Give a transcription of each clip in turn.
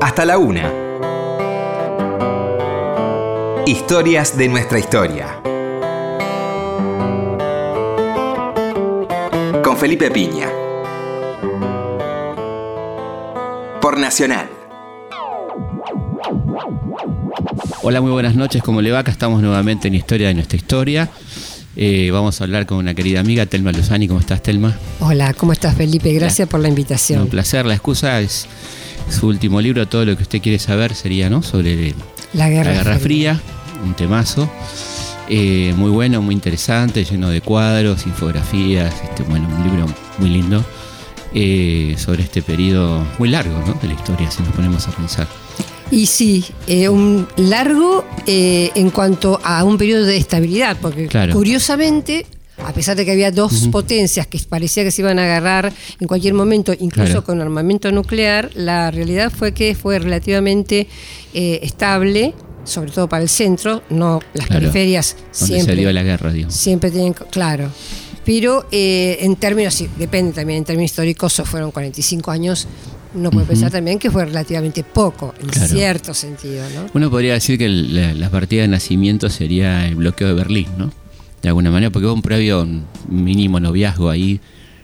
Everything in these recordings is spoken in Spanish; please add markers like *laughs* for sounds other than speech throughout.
hasta la una. Historias de nuestra historia. Con Felipe Piña. Por Nacional. Hola, muy buenas noches, ¿cómo le va? Acá estamos nuevamente en Historia de nuestra historia. Eh, vamos a hablar con una querida amiga, Telma Luzani. ¿Cómo estás, Telma? Hola, ¿cómo estás, Felipe? Gracias por la invitación. Un placer. La excusa es su último libro. Todo lo que usted quiere saber sería ¿no? sobre la Guerra, Fría. un temazo. Eh, muy bueno, muy interesante, lleno de cuadros, infografías. Este, bueno, un libro muy lindo eh, sobre este periodo muy largo ¿no? de la historia, si nos ponemos a pensar. Y sí, eh, un largo en cuanto a un periodo de estabilidad, porque curiosamente, a pesar de que había dos potencias que parecía que se iban a agarrar en cualquier momento, incluso con armamento nuclear, la realidad fue que fue relativamente eh, estable sobre todo para el centro, no las periferias siempre. se dio la guerra, digo. Siempre tienen, claro. Pero en términos, sí, depende también, en términos históricos, fueron 45 años uno puede pensar también que fue relativamente poco, en cierto sentido. ¿no? Uno podría decir que la, partida de nacimiento sería el bloqueo de Berlín, ¿no? De alguna manera, porque hubo un previo mínimo noviazgo ahí,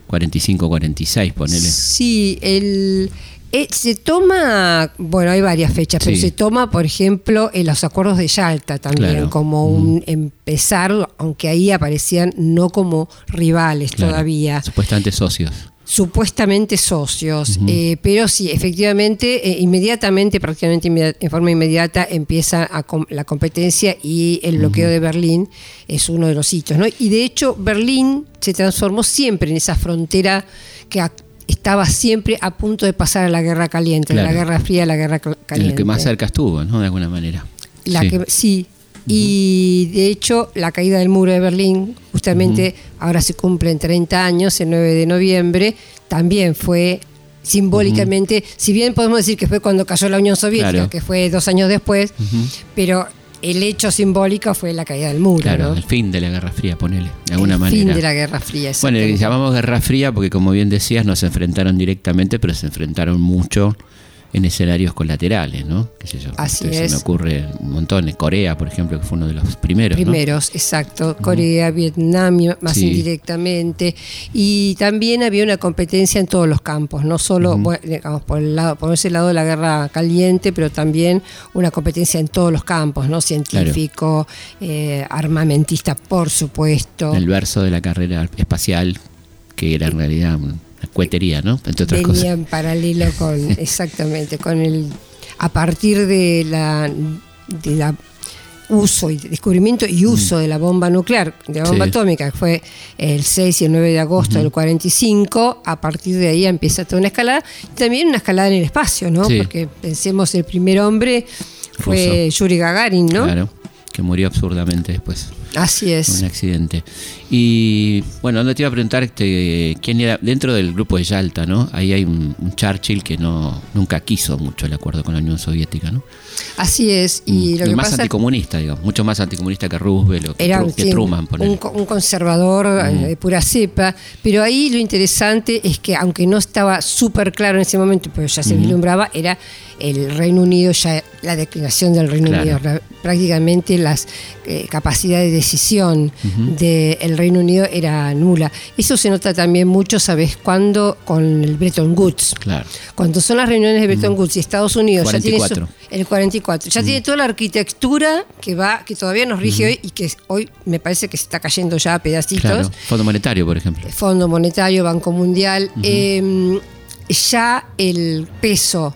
45-46, ponele. Sí, el, eh, se toma, bueno, hay varias fechas, pero se toma, por ejemplo, en los acuerdos de Yalta también, como un empezar, aunque ahí aparecían no como rivales todavía. Supuestamente socios supuestamente socios, eh, pero sí, efectivamente, eh, inmediatamente, prácticamente en forma inmediata, empieza la competencia y el bloqueo de Berlín es uno de los hitos. ¿no? Y de hecho, Berlín se transformó siempre en esa frontera que estaba siempre a punto de pasar a la guerra caliente, de la guerra fría a la guerra caliente. En el que más cerca estuvo, ¿no? De alguna manera. La sí. Que, sí, y de hecho, la caída del muro de Berlín, justamente ahora se cumplen 30 años, el 9 de noviembre, también fue simbólicamente, si bien podemos decir que fue cuando cayó la Unión Soviética, que fue dos años después, pero el hecho simbólico fue la caída del muro. Claro, el fin de la Guerra Fría, ponele, de alguna manera. El fin de la Guerra Fría. Bueno, llamamos Guerra Fría porque, como bien decías, no se enfrentaron directamente, pero se enfrentaron mucho en escenarios colaterales, ¿no? ¿Qué sé yo? Así es. Se me ocurre un montón. Corea, por ejemplo, que fue uno de los primeros. Primeros, exacto. Corea, Vietnam, más indirectamente. Y también había una competencia en todos los campos, no solo, digamos, por, el lado, por ese lado de la guerra caliente, pero también una competencia en todos los campos, ¿no? Científico, eh, armamentista, por supuesto. El verso de la carrera espacial, que era en realidad cuetería, ¿no? Entre otras Venía en paralelo con, *laughs* exactamente, con el, a partir de la, de la uso y descubrimiento y uso mm. de la bomba nuclear, de la bomba atómica, que fue el 6 y el 9 de agosto del 45, a partir de ahí empieza toda una escalada, también una escalada en el espacio, ¿no? Porque pensemos, el primer hombre fue Yuri Gagarin, ¿no? Claro, que murió absurdamente después. Así es. Un accidente. Y bueno, no te iba a preguntar este, quién era dentro del grupo de Yalta, ¿no? Ahí hay un, Churchill que no nunca quiso mucho el acuerdo con la Unión Soviética, ¿no? Así es. Y mm. lo más anticomunista, digamos, mucho más anticomunista que Roosevelt o que, era, Truman. Un, un, conservador eh, mm. de pura cepa. Pero ahí lo interesante es que, aunque no estaba súper claro en ese momento, pero ya se vislumbraba, era el Reino Unido, ya la declinación del Reino Unido, prácticamente las eh, capacidades de decisión del Reino Unido era nula. Eso se nota también mucho, ¿sabes cuándo? Con el Bretton Woods. Claro. Cuando son las reuniones de Bretton Woods y Estados Unidos ya tiene el 44, ya tiene toda la arquitectura que va, que todavía nos rige hoy y que hoy me parece que se está cayendo ya a pedacitos. Claro. Fondo Monetario, por ejemplo. Fondo Monetario, Banco Mundial. Em, ya el peso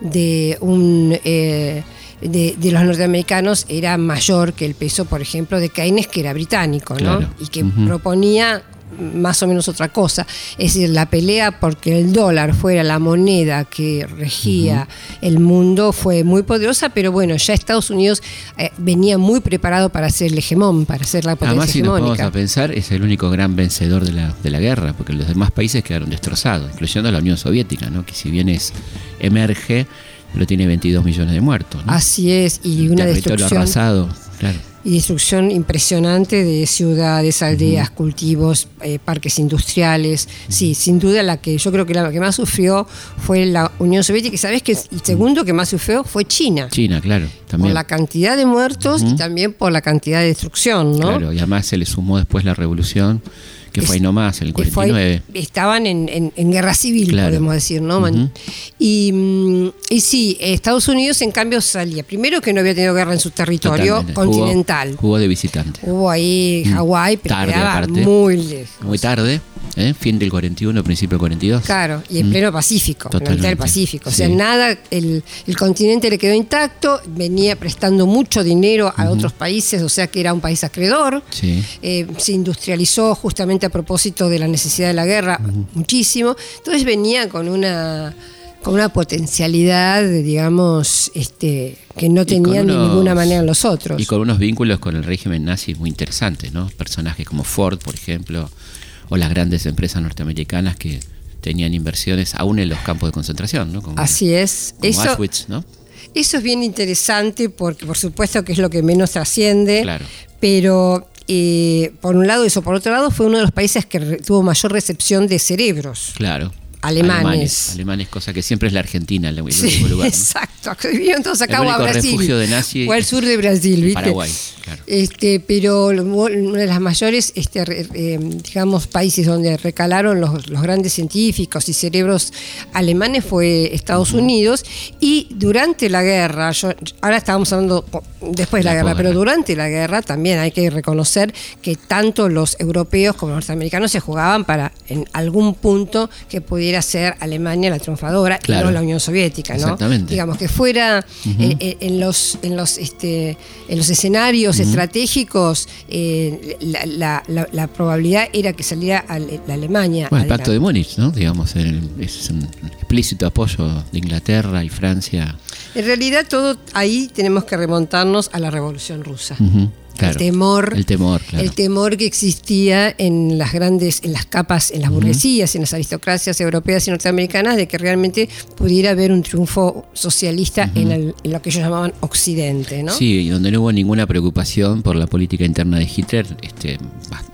de un eh, de, los norteamericanos era mayor que el peso, por ejemplo, de Keynes, que era británico, ¿no? Y que proponía más o menos otra cosa. Es decir, la pelea porque el dólar fuera la moneda que regía el mundo fue muy poderosa, pero bueno, ya Estados Unidos eh, venía muy preparado para ser el hegemón, para ser la potencia Además, si nos vamos a pensar, es el único gran vencedor de la, de la guerra, porque los demás países quedaron destrozados, incluyendo la Unión Soviética, ¿no? que si bien es emerge, pero tiene 22 millones de muertos. Así es, y una destrucción. arrasado, claro y destrucción impresionante de ciudades, aldeas, cultivos, eh, parques industriales. Sí, sin duda la que yo creo que la que más sufrió fue la Unión Soviética. Y sabes que el segundo que más sufrió fue China. China, claro, Por también. la cantidad de muertos y también por la cantidad de destrucción, ¿no? Claro, y además se le sumó después la revolución, que fue ahí nomás, el Y fue ahí- 49. estaban en, en- en guerra civil, Claro. podemos decir, ¿no? Y, mm, y sí, Estados Unidos en cambio salía. Primero que no había tenido guerra en su territorio Totalmente. Jugó- continental. Jugó, de visitante. Hubo ahí Hawái, pero Tarde, aparte. muy lejos. Muy tarde, ¿eh? fin del 41, principio del 42. Claro, y en pleno Pacífico, en del Totalmente. Pacífico. O sea, Sí. nada, el, el continente le quedó intacto, venía prestando mucho dinero a otros países, o sea que era un país acreedor. Sí. Eh, se industrializó justamente a propósito de la necesidad de la guerra muchísimo. Entonces venía con una con una potencialidad, digamos, este, que no tenían de unos- ninguna manera los otros. Y con unos vínculos con el régimen nazi muy interesantes, ¿no? Personajes como Ford, por ejemplo, o las grandes empresas norteamericanas que tenían inversiones aún en los campos de concentración, ¿no? Como, Así es. como Eso, Auschwitz, ¿no? Eso es bien interesante porque por supuesto que es lo que menos trasciende, Claro. pero eh, por un lado eso, por otro lado fue uno de los países que tuvo mayor recepción de cerebros. Claro. Alemanes. Alemanes, alemanes, cosa que siempre es la Argentina, el, el Sí, único lugar. ¿no? exacto. *laughs* Vinieron todos acá El a Brasil. refugio de nazi o al sur de Brasil, ¿viste? Paraguay, claro. Este, pero uno de las mayores, este, eh, digamos, países donde recalaron los, los grandes científicos y cerebros alemanes fue Estados Unidos. Y durante la guerra, yo- ahora estábamos hablando después de la, La guerra, pero durante la guerra también hay que reconocer que tanto los europeos como los norteamericanos se jugaban para en algún punto que pudiera ser Alemania la triunfadora Claro. y no la Unión Soviética, ¿no? Exactamente. Digamos que fuera eh, eh, en los en los este en los escenarios estratégicos eh, la, la- la- la probabilidad era que saliera la Alemania. Bueno, el pacto de Múnich, ¿no? Digamos, el- es un explícito apoyo de Inglaterra y Francia. En realidad todo ahí tenemos que remontarnos a la Revolución Rusa. Ujú, claro. El temor, El temor, claro. el temor que existía en las grandes, en las capas, en las burguesías, en las aristocracias europeas y norteamericanas, de que realmente pudiera haber un triunfo socialista en, el- en lo que ellos llamaban Occidente, ¿no? Sí, y donde no hubo ninguna preocupación por la política interna de Hitler, este,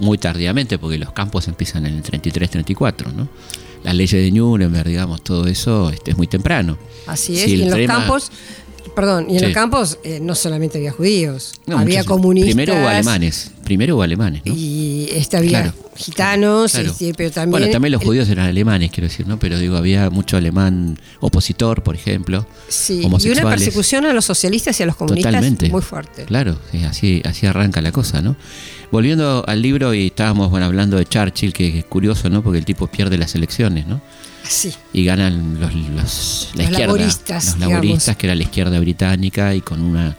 muy tardíamente, porque los campos empiezan en el 33-34, ¿no? Las leyes de Nuremberg, digamos, todo eso este, es muy temprano. Así es, y en los campos, perdón, y en Sí. los campos eh, no solamente había judíos, No, había muchos- comunistas. Primero hubo alemanes, primero hubo alemanes, ¿no? Y este, había Claro. gitanos, Claro. este, pero también. bueno, también los el- judíos eran alemanes, quiero decir, ¿no? Pero digo, había mucho alemán opositor, por ejemplo. Sí, y una persecución a los socialistas y a los comunistas Totalmente. muy fuerte. Claro, sí, así, así arranca la cosa, ¿no? Volviendo al libro y estábamos bueno, hablando de Churchill, que es curioso, ¿no? Porque el tipo pierde las elecciones, ¿no? Sí. Y ganan los, los- la Los izquierda, laboristas, los digamos. laboristas, que era la izquierda británica, y con una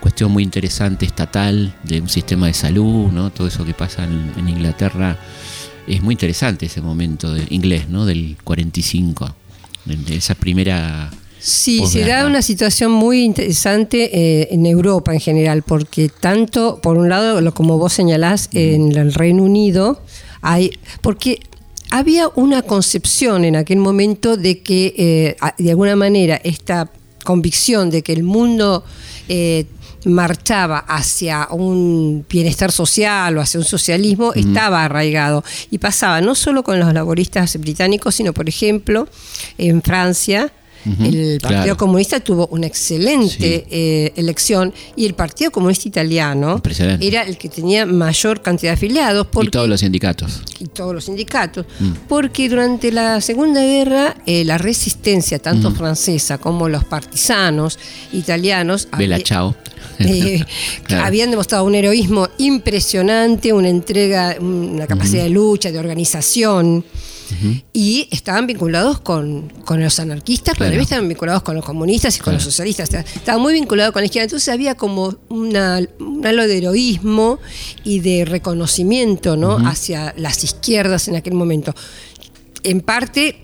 cuestión muy interesante estatal de un sistema de salud, ¿no? Todo eso que pasa en, en Inglaterra. Es muy interesante ese momento de, inglés, ¿no? Del 45, de, de esa primera... Sí, se da una situación muy interesante eh, en Europa en general, porque tanto, por un lado, lo como vos señalás, en el Reino Unido, hay. Porque había una concepción en aquel momento de que, eh, de alguna manera, esta convicción de que el mundo. eh, marchaba hacia un bienestar social o hacia un socialismo estaba arraigado y pasaba no solo con los laboristas británicos sino por ejemplo en Francia el Partido claro. Comunista tuvo una excelente Sí. eh, elección y el Partido Comunista Italiano era el que tenía mayor cantidad de afiliados porque, Y todos los sindicatos. y todos los sindicatos, Mm. porque durante la Segunda Guerra eh, la resistencia, tanto francesa como los partisanos italianos, había- Chao. *laughs* eh, Claro. habían demostrado un heroísmo impresionante, una entrega, una capacidad de lucha, de organización. Y estaban vinculados con, con los anarquistas, pero Claro. también estaban vinculados con los comunistas y con Claro. los socialistas. Estaban- Estaban muy vinculados con la izquierda. Entonces había como una, un halo de heroísmo y de reconocimiento ¿no? hacia las izquierdas en aquel momento. En parte,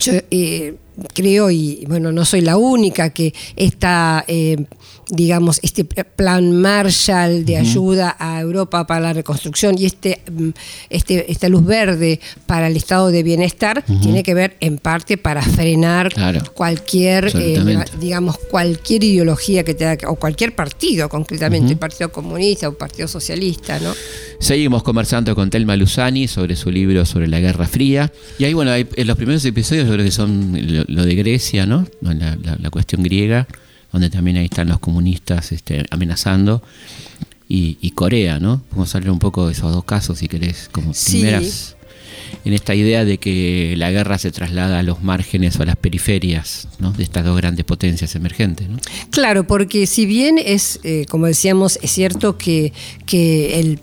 yo, eh, creo, y bueno, no soy la única, que esta, eh, digamos, este plan Marshall de ayuda a Europa para la reconstrucción y este, mm, este, esta luz verde para el estado de bienestar tiene que ver en parte para frenar Claro. cualquier, eh, digamos, cualquier ideología que tenga, o cualquier partido, concretamente, el Partido Comunista o Partido Socialista, ¿no? Seguimos conversando con Telma Luzani sobre su libro sobre la Guerra Fría. Y ahí, bueno, hay- en los primeros episodios yo creo que son lo, lo de Grecia, ¿no? La, la- la cuestión griega, donde también ahí están los comunistas este, amenazando. Y, y Corea, ¿no? Vamos a hablar un poco de esos dos casos, si querés, como Sí. primeras. En esta idea de que la guerra se traslada a los márgenes o a las periferias ¿no? de estas dos grandes potencias emergentes. ¿no? Claro, porque si bien es, eh, como decíamos, es cierto que, que el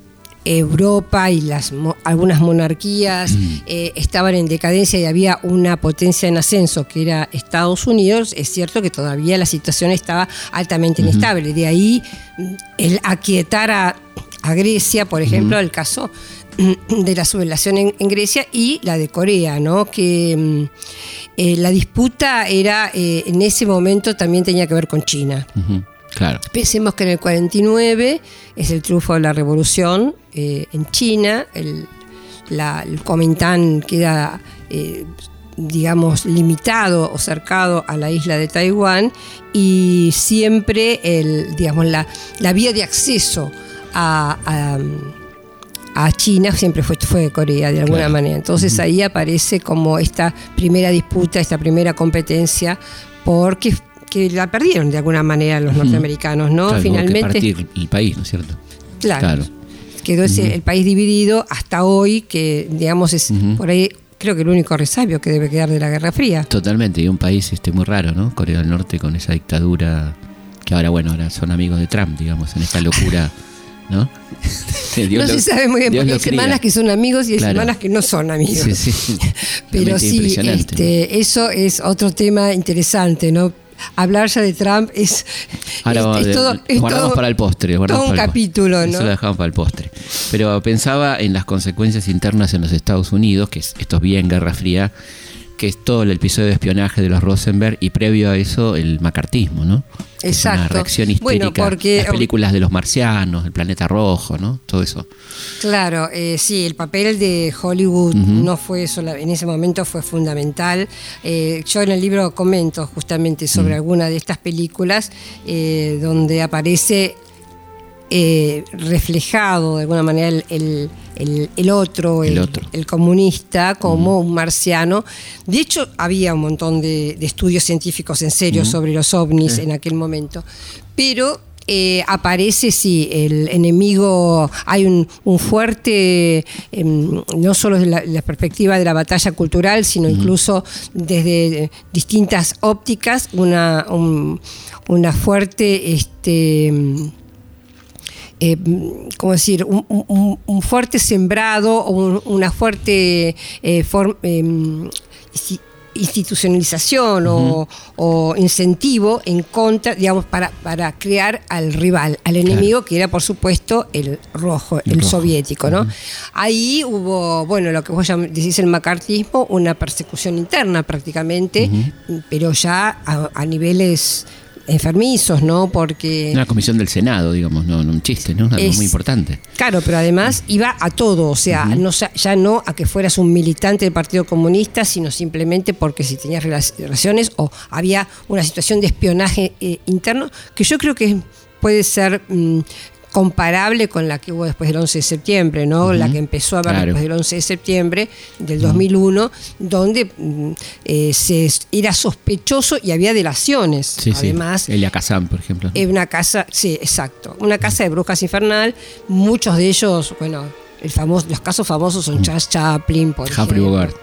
Europa y las mo- algunas monarquías eh, estaban en decadencia y había una potencia en ascenso que era Estados Unidos, es cierto que todavía la situación estaba altamente inestable. De ahí mm, el aquietar a, a Grecia, por ejemplo, el caso mm, de la sublevación en, en Grecia y la de Corea, ¿no? Que mm, eh, la disputa era eh, en ese momento también tenía que ver con China. Claro. Pensemos que en el 49 es el triunfo de la revolución eh, en China, el, la- el Kuomintang queda, eh, digamos, limitado o cercado a la isla de Taiwán y siempre el, digamos, la, la vía de acceso a, a- a China siempre fue, fue Corea de alguna Claro. manera. Entonces ahí aparece como esta primera disputa, esta primera competencia, porque que la perdieron de alguna manera los norteamericanos, ¿no? Claro, hubo que Finalmente, partir el país, ¿no es cierto? claro, Claro. quedó ese, el país dividido hasta hoy, que digamos es por ahí creo que el único resabio que debe quedar de la Guerra Fría. Totalmente, y un país este muy raro, ¿no? Corea del Norte con esa dictadura que ahora, bueno, ahora son amigos de Trump, digamos, en esta locura, ¿no? Dios *laughs* no lo- se sabe muy bien, Dios porque hay semanas que son amigos y hay Claro. semanas que no son amigos. Sí, sí. *laughs* Pero sí, este, eso es otro tema interesante, ¿no? Hablar ya de Trump es, Ahora es- vamos es todo, es guardamos todo- para el postre. todo un postre. capítulo, Eso ¿no? lo dejamos para el postre. Pero pensaba en las consecuencias internas en los Estados Unidos, que es, esto es bien Guerra Fría, que es todo el episodio de espionaje de los Rosenberg y previo a eso el macartismo, ¿no? Que es una Exacto. reacción Bueno, histérica. porque- las películas de los marcianos, el planeta rojo, ¿no? Todo eso. Claro, eh, sí, el papel de Hollywood no fue sola, en ese momento fue fundamental. Eh, yo en el libro comento justamente sobre alguna de estas películas eh, donde aparece eh, reflejado de alguna manera el, el- el- el otro, El el, otro. el comunista, como un marciano. De hecho, había un montón de, de estudios científicos en serio sobre los ovnis en aquel momento. Pero eh, aparece, sí, el enemigo, hay un, un fuerte, em, no solo desde la, la perspectiva de la batalla cultural, sino incluso desde distintas ópticas, una, un- una fuerte... Este, eh, ¿cómo decir? Un, un- un fuerte sembrado o un- una fuerte eh, form- em, insti- institucionalización o, o incentivo en contra, digamos, para, para crear al rival, al enemigo, que era por supuesto el rojo, el, El rojo. soviético, ¿no? Ahí hubo, bueno, lo que vos decís el macartismo, una persecución interna prácticamente, pero ya a, a niveles enfermizos, ¿no? Porque... Una comisión del Senado, digamos, no, no un chiste, ¿no? Algo Es- muy importante. Claro, pero además iba a todo, o sea, no, sa- ya no a que fueras un militante del Partido Comunista, sino simplemente porque si tenías rela- relaciones o había una situación de espionaje eh, interno, que yo creo que puede ser mm, comparable con la que hubo después del 11 de septiembre, ¿no? La que empezó a haber Claro. después del 11 de septiembre del 2001, donde mm, eh, se era sospechoso y había delaciones. Sí, Además, sí. Elia Kazan, por ejemplo. ¿no? es una casa, sí, exacto. Una casa de brujas infernal. Muchos de ellos, bueno, el famoso, los casos famosos son Charles Chaplin, por Humphrey ejemplo. Bogart,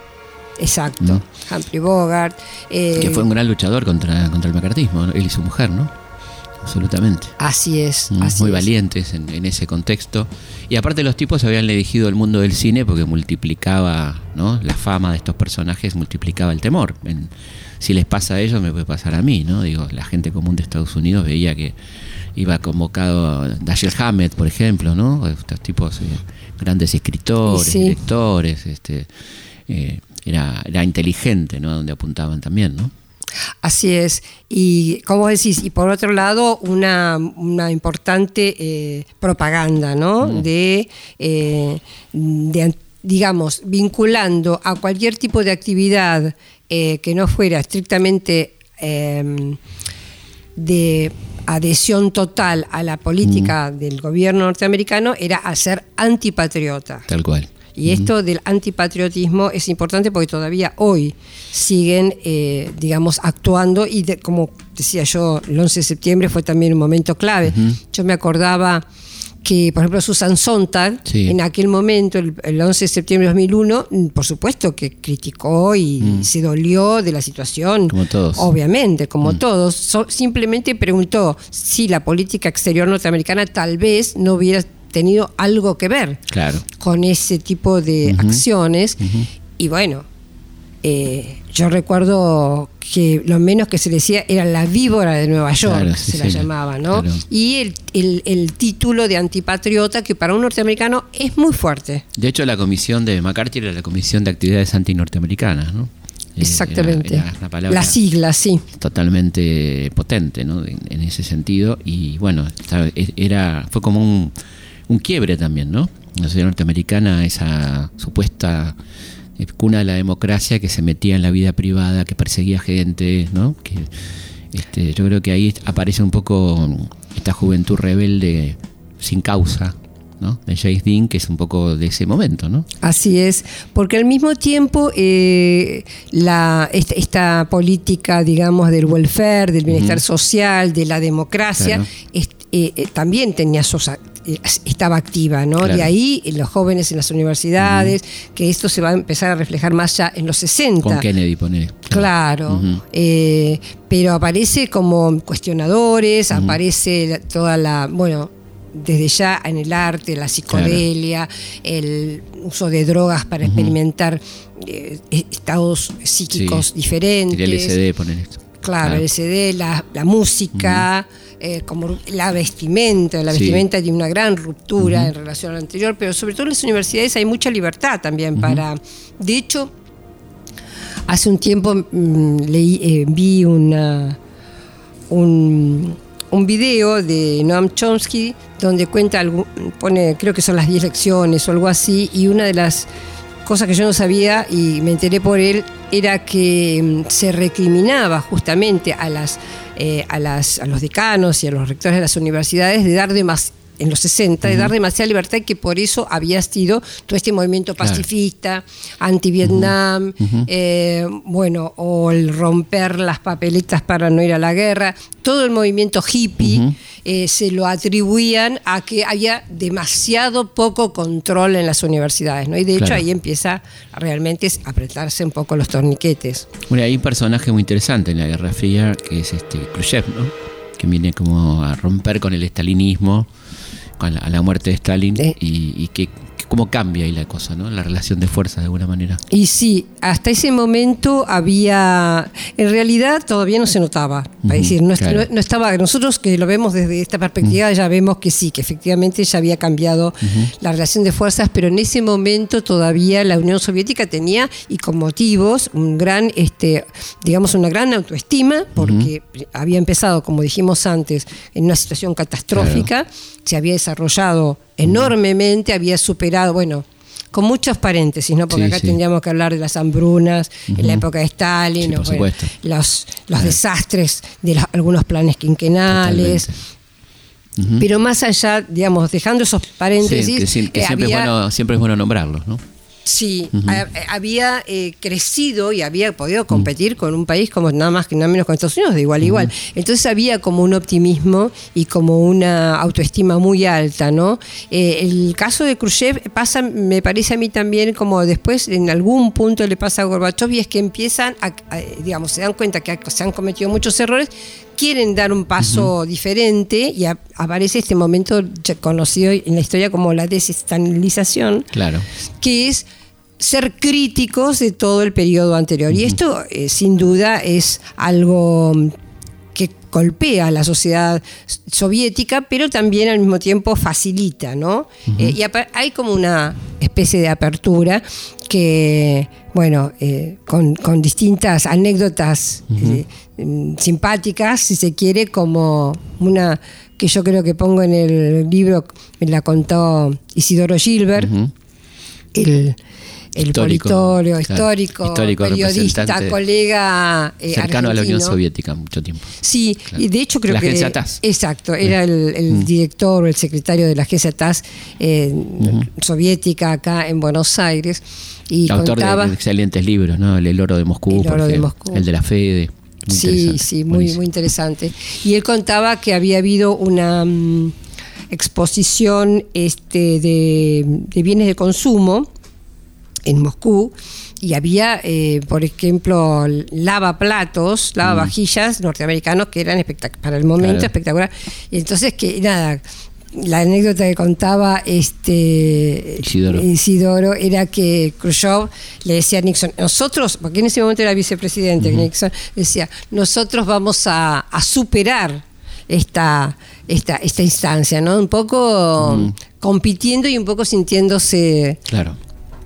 Exacto. ¿no? Humphrey Bogart. eh, que fue un gran luchador contra, contra el macartismo, él y su mujer, ¿no? Absolutamente. Así es. Mm, así muy es. valientes en, en ese contexto. Y aparte los tipos habían elegido el mundo del cine porque multiplicaba, ¿no? La fama de estos personajes multiplicaba el temor. En- si les pasa a ellos, me puede pasar a mí, ¿no? Digo, la gente común de Estados Unidos veía que iba convocado Dashiell Hammett, por ejemplo, ¿no? Estos tipos, eh, grandes escritores, sí. directores, este, eh, era, era inteligente, ¿no? A donde apuntaban también, ¿no? Así es. Y como decís, y por otro lado, una, una importante eh, propaganda, ¿no? De, eh, de, digamos, vinculando a cualquier tipo de actividad eh, que no fuera estrictamente em, de adhesión total a la política del gobierno norteamericano, era hacer antipatriota. Tal cual. Y esto del antipatriotismo es importante porque todavía hoy siguen, eh, digamos, actuando y como decía yo, el 11 de septiembre fue también un momento clave. Yo me acordaba que, por ejemplo, Susan Sontag, en aquel momento, el, 11 de septiembre de 2001, mm, por supuesto que criticó y mm. se dolió de la situación. Como todos. Obviamente, como mm. todos. simplemente preguntó si la política exterior norteamericana tal vez no hubiera tenido algo que ver con ese tipo de acciones. Y bueno, eh, yo recuerdo que lo menos que se decía era la víbora de Nueva York, se la llamaba, ¿no? Y el, título de antipatriota, que para un norteamericano es muy fuerte. De hecho, la comisión de McCarthy era la Comisión de Actividades Antinorteamericanas, ¿no? Eh, Exactamente. la sigla, sí. Totalmente potente, ¿no? En, ese sentido. Y bueno, era, fue como un un quiebre también, ¿no? La sociedad norteamericana, esa supuesta eh, cuna de la democracia que se metía en la vida privada, que perseguía gente, ¿no? Que, este, yo creo que ahí aparece un poco esta juventud rebelde sin causa, ¿no? de James Dean, que es un poco de ese momento. ¿no? Así es, porque al mismo tiempo eh, la, esta, política, digamos, del welfare, del bienestar social, de la democracia, eh, también tenía sus, eh, estaba activa, ¿no? De ahí los jóvenes en las universidades, que esto se va a empezar a reflejar más ya en los 60. Con Kennedy, pone. Claro, eh, pero aparece como cuestionadores, aparece toda la, bueno, desde ya en el arte, la psicodelia, el uso de drogas para experimentar eh, estados psíquicos diferentes. El LSD, poner esto. Claro, el la, la música. Eh, como la vestimenta, la vestimenta tiene una gran ruptura en relación a lo anterior, pero sobre todo en las universidades hay mucha libertad también para... De hecho, hace un tiempo mm, leí, eh, vi una, un, un video de Noam Chomsky donde cuenta, pone, creo que son las 10 lecciones o algo así, y una de las cosa que yo no sabía y me enteré por él, era que mm, se recriminaba justamente a, las, eh, a, las, a los decanos y a los rectores de las universidades de dar más en los 60, de dar demasiada libertad y que por eso había sido todo este movimiento pacifista, anti-Vietnam, eh, bueno, o el romper las papeletas para no ir a la guerra, todo el movimiento hippie eh, se lo atribuían a que había demasiado poco control en las universidades, ¿no? Y de hecho ahí empieza realmente a apretarse un poco los torniquetes. Bueno, hay un personaje muy interesante en la Guerra Fría que es este Khrushchev, ¿no? que viene como a romper con el estalinismo a la, muerte de Stalin y, y que cómo cambia ahí la cosa, ¿no? La relación de fuerza de alguna manera. Y sí, hasta ese momento había, en realidad todavía no se notaba, es decir, no, estaba, nosotros que lo vemos desde esta perspectiva ya vemos que sí, que efectivamente ya había cambiado la relación de fuerzas, pero en ese momento todavía la Unión Soviética tenía, y con motivos, un gran, este, digamos, una gran autoestima, porque había empezado, como dijimos antes, en una situación catastrófica, se había desarrollado enormemente, había superado, bueno, con muchos paréntesis, ¿no? Porque acá tendríamos que hablar de las hambrunas en la época de Stalin, los, los desastres de algunos planes quinquenales. Pero más allá, digamos, dejando esos paréntesis. que, siempre, bueno, siempre es bueno nombrarlos, ¿no? Sí, había eh, crecido y había podido competir con un país como nada más que nada menos con Estados Unidos, de igual a igual. Entonces había como un optimismo y como una autoestima muy alta, ¿no? Eh, el caso de Khrushchev pasa, me parece a mí también como después en algún punto le pasa a Gorbachev y es que empiezan a, digamos, se dan cuenta que se han cometido muchos errores quieren dar un paso diferente y aparece este momento conocido en la historia como la desestabilización, claro. que es ser críticos de todo el periodo anterior. Y esto, eh, sin duda, es algo que golpea a la sociedad soviética, pero también al mismo tiempo facilita, ¿no? Eh, y hay como una especie de apertura que bueno, eh, con, con distintas anécdotas mm, simpáticas, si se quiere, como una que yo creo que pongo en el libro, me la contó Isidoro Gilbert, el, el Histórico, politorio, claro, histórico, periodista, colega eh, Cercano a la Unión. Soviética mucho tiempo. Sí, Claro. y de hecho creo La que... agencia TASS. Exacto, era el, el Mm. director o el secretario de la agencia TAS eh, soviética acá en Buenos Aires. Y Autor de- contaba... de, excelentes libros, ¿no? El, El oro de Moscú, El de. Moscú. el de la Fede. muy Sí, sí, muy, buenísimo. muy interesante. Y él contaba que había habido una mm, exposición este, de, de bienes de consumo en Moscú y había, eh, por ejemplo, lavaplatos, lavavajillas norteamericanos que eran para el momento Claro. espectacular. Y entonces que nada, la anécdota que contaba este Isidoro. Isidoro era que Khrushchev le decía a Nixon, nosotros, porque en ese momento era vicepresidente Nixon, decía, nosotros vamos a, a superar esta, esta, esta instancia, ¿no? Un poco compitiendo y un poco sintiéndose Claro,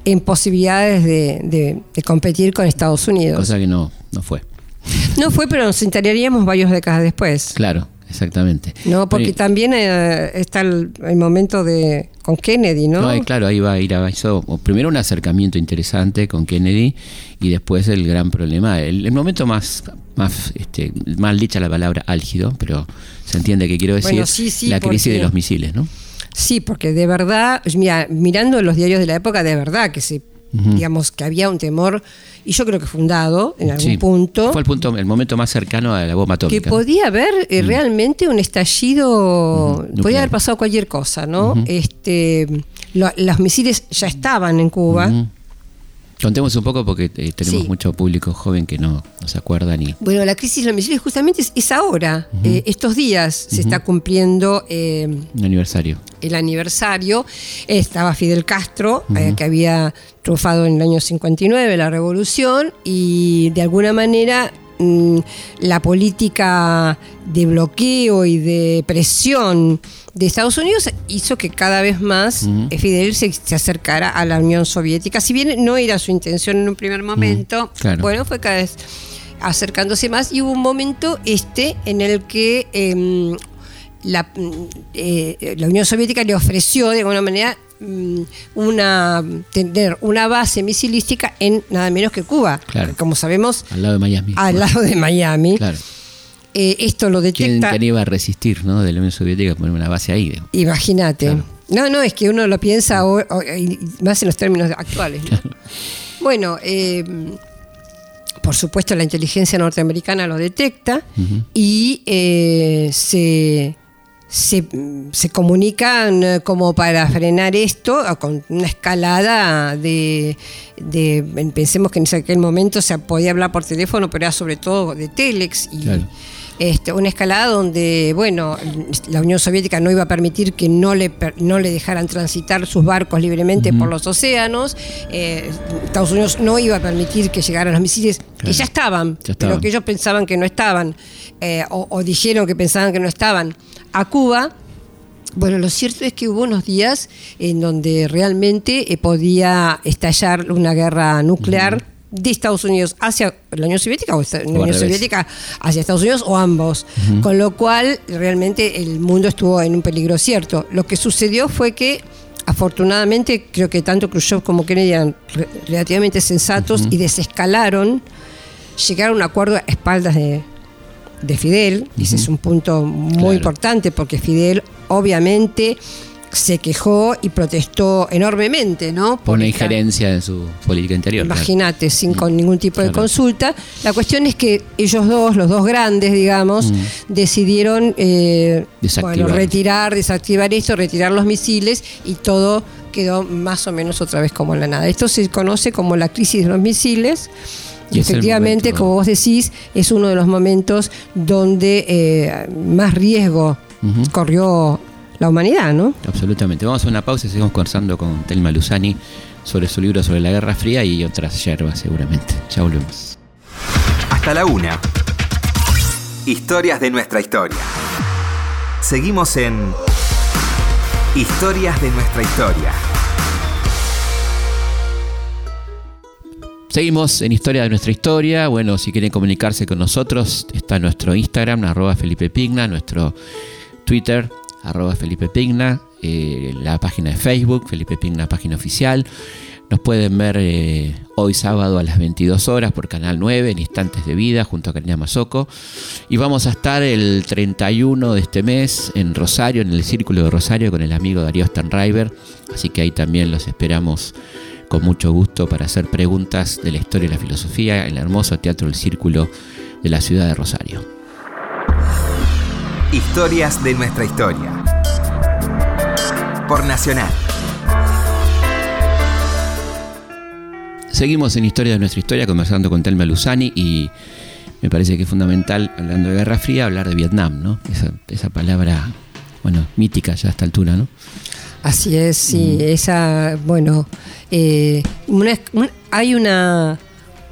en posibilidades de, de- de competir con Estados Unidos. cosa que no, no fue. No fue, pero nos enteraríamos varias décadas después. Claro, exactamente. No, porque también eh, está el, el momento de con Kennedy, ¿no? No, ahí, claro, ahí va a ir a hizo primero un acercamiento interesante con Kennedy y después el gran problema, el, el momento más, más, este, mal dicha la palabra álgido, pero se entiende que quiero decir Bueno, sí, sí, la crisis porque- de los misiles, ¿no? Sí, porque de verdad, mira, mirando los diarios de la época, de verdad que se, digamos, que había un temor, y yo creo que fundado en algún Sí, punto, Fue el punto, el momento más cercano a la bomba que atómica. podía haber eh, realmente un estallido, podía haber pasado cualquier cosa, ¿no? Este, lo- los misiles ya estaban en Cuba. Contemos un poco porque eh, tenemos Sí. mucho público joven que no, no se acuerda ni. Bueno, la crisis de los misiles justamente es, es ahora, eh, estos días se está cumpliendo eh, Un aniversario. el aniversario, estaba Fidel Castro, eh, que había triunfado en el año 59 la revolución, y de alguna manera la política de bloqueo y de presión de Estados Unidos hizo que cada vez más eh, Fidel se, se acercara a la Unión Soviética. Si bien no era su intención en un primer momento, claro. bueno, fue cada vez acercándose más y hubo un momento este en el que em, la, mm, eh, la Unión Soviética le ofreció de alguna manera mm, una tener una base misilística en nada menos que Cuba. Claro. Como sabemos, Al lado de Miami. al lado de Miami. Claro. Eh, esto lo ¿Quién, detecta. quién iba a resistir, ¿no? De la Unión Soviética poner una base ahí. Imagínate. Claro. No, no, es que uno lo piensa o- o- y más en los términos actuales. ¿no? Bueno, eh, por supuesto la inteligencia norteamericana lo detecta y eh, se, se, se comunican eh, como para frenar esto con una escalada de, de- pensemos que en aquel momento se podía hablar por teléfono, pero era sobre todo de telex y Claro. este, una escalada donde, bueno, la Unión Soviética no iba a permitir que no le, no le dejaran transitar sus barcos libremente por los océanos, eh, Estados Unidos no iba a permitir que llegaran los misiles, que ya estaban, Ya estaban. pero que ellos pensaban que no estaban, eh, o, o dijeron que pensaban que no estaban, a Cuba. Bueno, lo cierto es que hubo unos días en donde realmente eh, podía estallar una guerra nuclear de Estados Unidos hacia la Unión Soviética o la Unión. Soviética hacia Estados Unidos o ambos. Con lo cual, realmente el mundo estuvo en un peligro cierto. Lo que sucedió fue que, afortunadamente, creo que tanto Khrushchev como Kennedy eran re- relativamente sensatos y desescalaron, llegaron a un acuerdo a espaldas de, de Fidel. y Ese es un punto muy Claro. importante porque Fidel, obviamente, se quejó y protestó enormemente, ¿no? Por una injerencia en su política interior. claro. Imagínate, sin con ningún tipo de Claro. consulta. La cuestión es que ellos dos, los dos grandes, digamos, decidieron eh, bueno, retirar, desactivar esto, retirar los misiles y todo quedó más o menos otra vez como en la nada. Esto se conoce como la crisis de los misiles. Y efectivamente, momento- como vos decís, es uno de los momentos donde eh, más riesgo corrió la humanidad, ¿no? Absolutamente. Vamos a una pausa y seguimos conversando con Telma Luzani sobre su libro sobre la Guerra Fría y otras yerbas seguramente. Ya volvemos. Hasta la una. Historias de nuestra historia. Seguimos en Historias de nuestra historia. Seguimos en Historia de nuestra historia. Bueno, si quieren comunicarse con nosotros, está nuestro Instagram, arroba Felipe Pigna, nuestro Twitter, arroba Felipe Pigna, eh, la página de Facebook, Felipe Pigna, página oficial. Nos pueden ver eh, hoy sábado a las 22 horas por Canal 9 en Instantes de Vida junto a Karina Mazoco. Y vamos a estar el 31 de este mes en Rosario, en el Círculo de Rosario con el amigo Darío Stanriver. Así que ahí también los esperamos con mucho gusto para hacer preguntas de la historia y la filosofía en el hermoso Teatro del Círculo de la ciudad de Rosario. Historias de nuestra historia. Por Nacional. Seguimos en Historia de nuestra historia conversando con Telma Luzani y me parece que es fundamental, hablando de Guerra Fría, hablar de Vietnam, ¿no? Esa, esa palabra, bueno, mítica ya a esta altura, ¿no? Así es, sí, esa, bueno, eh, hay una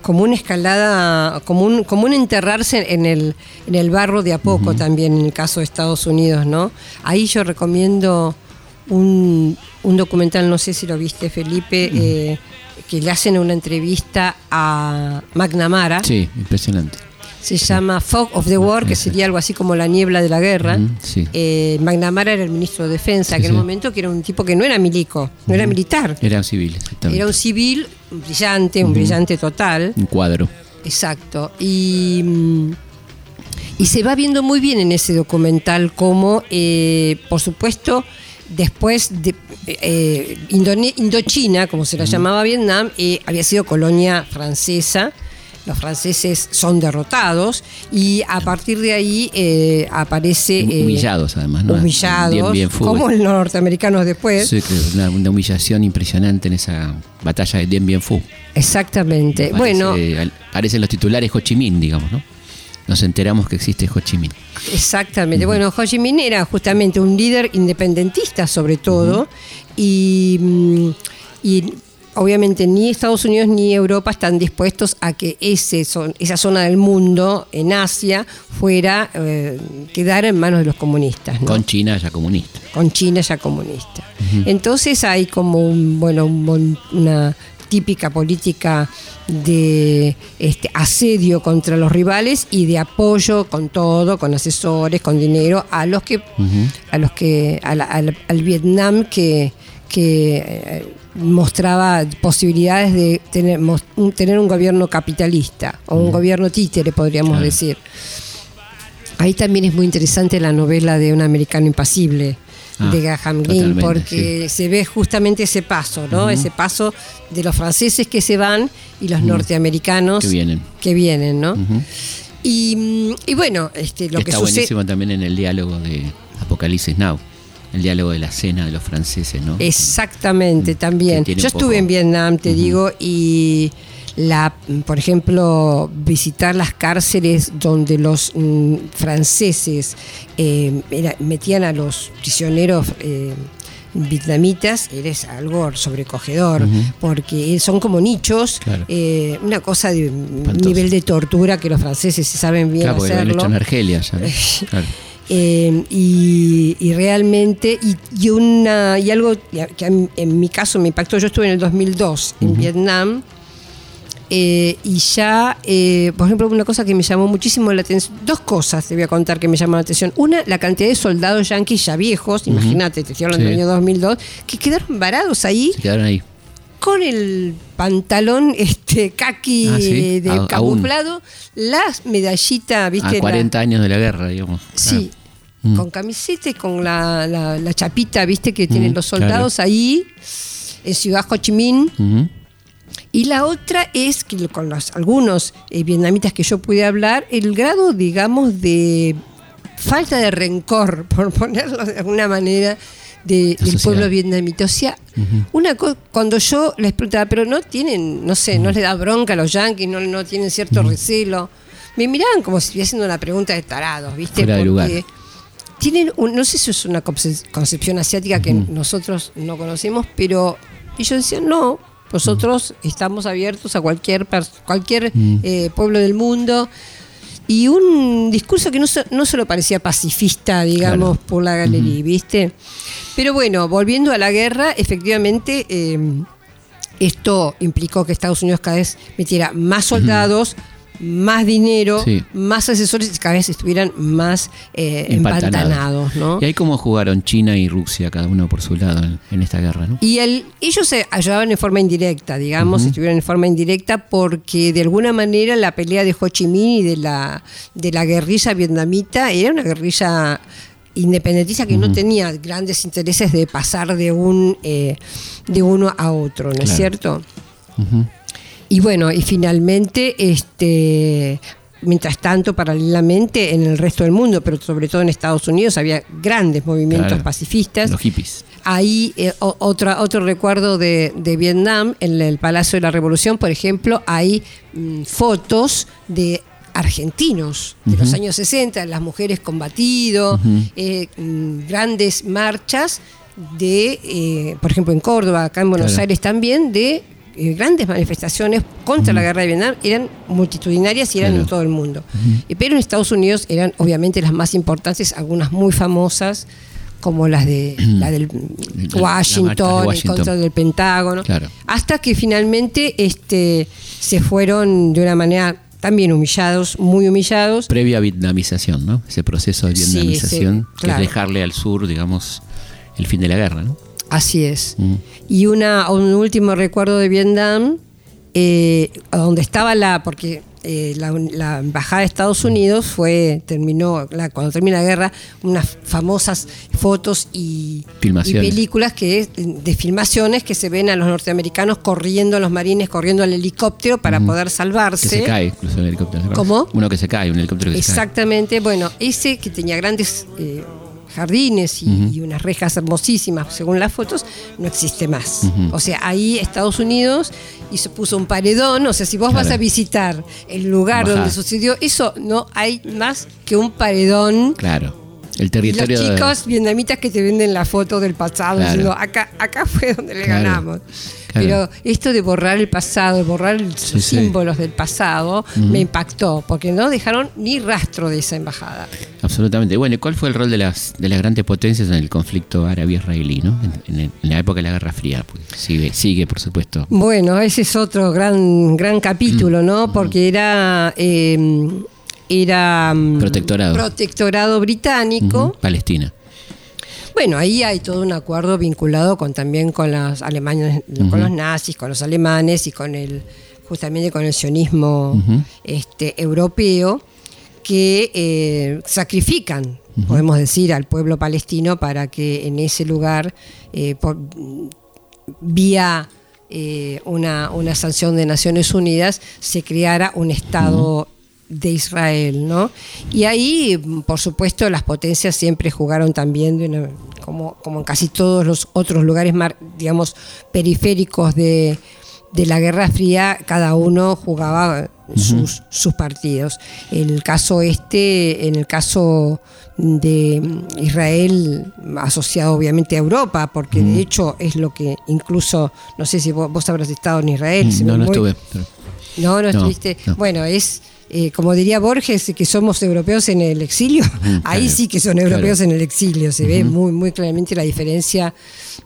como una escalada, como un, como un enterrarse en el, en el barro de a poco también, en el caso de Estados Unidos, ¿no? Ahí yo recomiendo un, documental, no sé si lo viste, Felipe, eh, que le hacen una entrevista a McNamara. Sí, impresionante se llama Fog of the War, que sería algo así como la niebla de la guerra. Eh, McNamara era el ministro de Defensa en aquel momento, que era un tipo que no era milico, no era militar. Era un civil, Era un civil brillante, un brillante total. Un cuadro. Exacto. Y, y se va viendo muy bien en ese documental cómo, eh, por supuesto, después de eh, Indochina, como se la llamaba Vietnam, había sido colonia francesa los franceses son derrotados y a partir de ahí eh, aparece... Eh, humillados además, ¿no? Humillados, como los norteamericanos después. Sí, una, una, humillación impresionante en esa batalla de Dien Bien Phu. Exactamente. bueno... Aparecen los titulares Ho Chi Minh, digamos, ¿no? Nos enteramos que existe Ho Chi Minh. Exactamente. Bueno, Ho Chi Minh era justamente un líder independentista sobre todo y, mm, y obviamente ni Estados Unidos ni Europa están dispuestos a que ese esa zona del mundo en Asia fuera eh, quedara en manos de los comunistas. Con China ya comunista. Con China ya comunista. Entonces hay como un, bueno una típica política de este, asedio contra los rivales y de apoyo con todo, con asesores, con dinero a los que, a los que, al, Vietnam que, que eh, mostraba posibilidades de tener, tener un gobierno capitalista o un gobierno títere, podríamos decir. Ahí también es muy interesante la novela de Un americano impasible de ah, Graham Greene, porque se ve justamente ese paso, ¿no? Ese paso de los franceses que se van y los norteamericanos que vienen. Que vienen ¿no? y, bueno, este, lo que Está buenísimo también en el diálogo de Apocalipsis Now el diálogo de la cena de los franceses, ¿no? Exactamente, también. Yo estuve en Vietnam, te digo, y la, por ejemplo, visitar las cárceles donde los mm, franceses eh, metían a los prisioneros eh, vietnamitas eres algo sobrecogedor, porque son como nichos, eh, una cosa de un nivel de tortura que los franceses saben bien claro, hacerlo. Lo hecho en Argelia ya. *laughs* claro. Eh, y, realmente, y, una, y algo que en, mi caso me impactó, yo estuve en el 2002 en Vietnam, eh, y ya, eh, por ejemplo, una cosa que me llamó muchísimo la atención, dos cosas te voy a contar que me llamaron la atención. Una, la cantidad de soldados yanquis ya viejos, imagínate, te estoy hablando del año 2002, que quedaron varados ahí. quedaron ahí. Con el pantalón *laughs* este kaki ah, de camuflado, las medallitas, ¿viste? A 40 años de la guerra, digamos. Sí, Mm. con camiseta y con la, la, chapita, viste, que tienen mm, los soldados ahí, en Ciudad Ho Chi Minh. Y la otra es que con los, algunos eh, vietnamitas que yo pude hablar, el grado, digamos, de falta de rencor, *laughs* por ponerlo de alguna manera, del pueblo vietnamita. O sea, una cuando yo les preguntaba, pero no tienen, no sé, no les da bronca a los yanquis, no, no tienen cierto recelo. Me miraban como si estuviera haciendo una pregunta de tarados, ¿viste? Porque tienen, no sé si es una concepción asiática que nosotros no conocemos, pero ellos decían, no, nosotros estamos abiertos a cualquier, cualquier eh, pueblo del mundo. Y un discurso que no, no solo parecía pacifista, digamos, por la galería, ¿viste? Pero bueno, volviendo a la guerra, efectivamente... Em, Esto implicó que Estados Unidos cada vez metiera más soldados, más dinero, Sí. más asesores y cada vez estuvieran más eh, Empantanados. empantanados, ¿no? Y ahí cómo jugaron China y Rusia, cada uno por su lado en, en esta guerra, ¿no? Y el, ellos se ayudaban en forma indirecta, digamos, estuvieron en forma indirecta porque de alguna manera la pelea de Ho Chi Minh y de la, de la guerrilla vietnamita era una guerrilla independentista que no tenía grandes intereses de pasar de un eh, de uno a otro, ¿no es cierto? Ujú. Y bueno, y finalmente, este, mientras tanto, paralelamente en el resto del mundo, pero sobre todo en Estados Unidos, había grandes movimientos Claro. pacifistas. Los hippies. Ahí eh, otra, otro recuerdo de, de Vietnam, en el Palacio de la Revolución, por ejemplo, hay mm, fotos de argentinos de los años 60, las mujeres combatido, eh, mm, grandes marchas de, eh, por ejemplo, en Córdoba, acá en Buenos Claro. Aires también, de eh, grandes manifestaciones contra la guerra de Vietnam, eran multitudinarias y eran Claro. en todo el mundo. Pero en Estados Unidos eran obviamente las más importantes, algunas muy famosas, como las de la del Washington, en contra del Pentágono, Claro. hasta que finalmente este, se fueron de una manera también humillados, muy humillados. Previa vietnamización, ¿no? Ese proceso de vietnamización, sí, que claro. es dejarle al sur, digamos, el fin de la guerra, ¿no? Así es. Mm. Y una, un último recuerdo de Vietnam, eh, donde estaba la, porque eh, la, la embajada de Estados Unidos fue, terminó, la- cuando termina la guerra, unas famosas fotos y, Filmaciones. y películas que es- de filmaciones que se ven a los norteamericanos corriendo, a los marines corriendo al helicóptero para poder Que salvarse. se cae, incluso el helicóptero. ¿Cómo? Uno que se cae, un helicóptero que se cae. Exactamente, bueno, ese que tenía grandes eh, jardines y, y unas rejas hermosísimas, según las fotos, no existe más. O sea, ahí Estados Unidos hizo, puso un paredón, o sea, si vos vas a visitar el lugar Bajá. donde sucedió eso, no hay más que un paredón. Claro. El Y los territorio de- chicos vietnamitas que te venden la foto del pasado Claro. diciendo acá, acá fue donde le Claro. ganamos. Claro. Pero esto de borrar el pasado, de borrar los Sí, sí. símbolos del pasado, me impactó, porque no dejaron ni rastro de esa embajada. Absolutamente. Bueno, ¿y cuál fue el rol de las, de las grandes potencias en el conflicto árabe-israelí, ¿no? En, en el- en la época de la Guerra Fría. Pues sigue, sigue, por supuesto. Bueno, ese es otro gran, gran capítulo, ¿no? Porque era, eh, era mm, Protectorado. protectorado británico. Palestina. Bueno, ahí hay todo un acuerdo vinculado con también con los alemanes, con los nazis, con los alemanes y con el justamente con el sionismo este, europeo que eh, sacrifican, podemos decir, al pueblo palestino para que en ese lugar, eh, por- vía eh, una, una sanción de Naciones Unidas, se creara un Estado de Israel, ¿no? Y ahí, por supuesto, las potencias siempre jugaron también, de una- como, como en casi todos los otros lugares, digamos, periféricos de, de la Guerra Fría, cada uno jugaba sus, sus partidos. El caso este, en el caso de Israel, asociado obviamente a Europa, porque de hecho es lo que incluso, no sé si vos, vos habrás estado en Israel. Mm, no, no estuve. no, no No, estuviste. no. Bueno, es, eh, como diría Borges, que somos europeos en el exilio. *laughs* Ahí sí que son europeos claro. en el exilio. Se ve muy, muy claramente la diferencia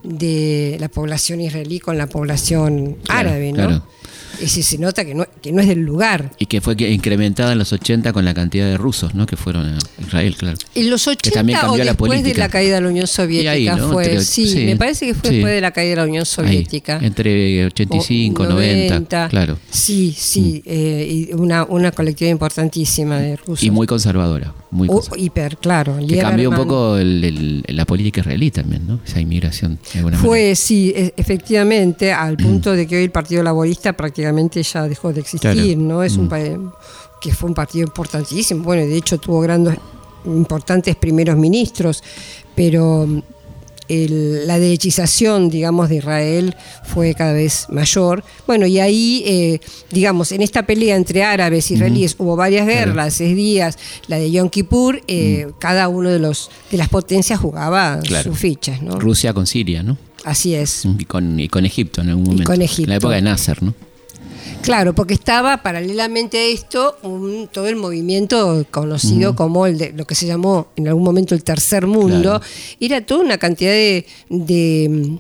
de la población israelí con la población Claro, árabe, ¿no? Claro. Y sí se nota que no, que no es del lugar. Y que fue que- incrementada en los 80 con la cantidad de rusos, ¿no? Que fueron a Israel, claro. En los 80 también o cambió la después de política. la caída de la Unión Soviética ahí, ¿no? fue. Entre- sí, sí, me parece que fue sí. después de la caída de la Unión Ahí, Soviética. entre 85, O 90, claro. Mm. Sí, sí, eh, y una, una colectiva importantísima de rusos. Y muy conservadora. Muy hiper, claro. que cambió un poco el- el- la política israelí también, ¿no? Esa inmigración. de alguna manera. Fue, sí, e- efectivamente, al punto de que hoy el Partido Laborista prácticamente ya dejó de existir, Claro. ¿no? Es Mm. un pa- que fue un partido importantísimo, bueno, de hecho tuvo grandes, importantes primeros ministros, pero mm, el- la derechización, digamos, de Israel fue cada vez mayor. Bueno, y ahí, eh, digamos, en esta pelea entre árabes e israelíes hubo varias guerras, seis días, la de Yom Kippur, eh, cada uno de los de las potencias jugaba Claro. sus fichas, ¿no? Rusia con Siria, ¿no? Así es. Y con, y con Egipto en algún Y momento. con En Egipto. la época de Nasser, ¿no? Claro, porque estaba paralelamente a esto un- todo el movimiento conocido como el de lo que se llamó en algún momento el tercer mundo. Claro. Era toda una cantidad de, de,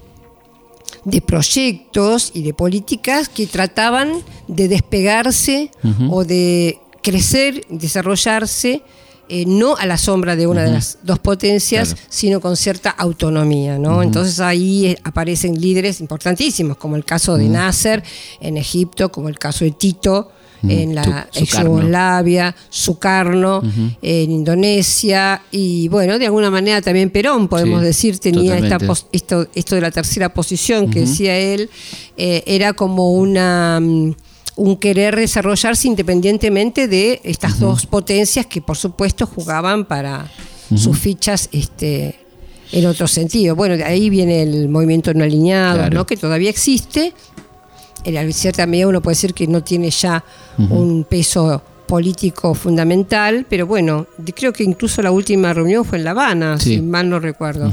de proyectos y de políticas que trataban de despegarse o de crecer, desarrollarse, eh, no a la sombra de una de las dos potencias, sino con cierta autonomía. ¿no? Entonces ahí eh, aparecen líderes importantísimos, como el caso de Nasser en Egipto, como el caso de Tito en la ex Yugoslavia, Sukarno en Indonesia y bueno, de alguna manera también Perón, podemos decir, tenía esta esto, esto de la tercera posición que decía él, eh, era como una mm, un querer desarrollarse independientemente de estas dos potencias que por supuesto jugaban para sus fichas este, en otro sentido. Bueno, de ahí viene el movimiento no alineado, ¿no? que todavía existe, en cierta medida uno puede decir que no tiene ya un peso político fundamental, pero bueno, creo que incluso la última reunión fue en La Habana, si mal no recuerdo.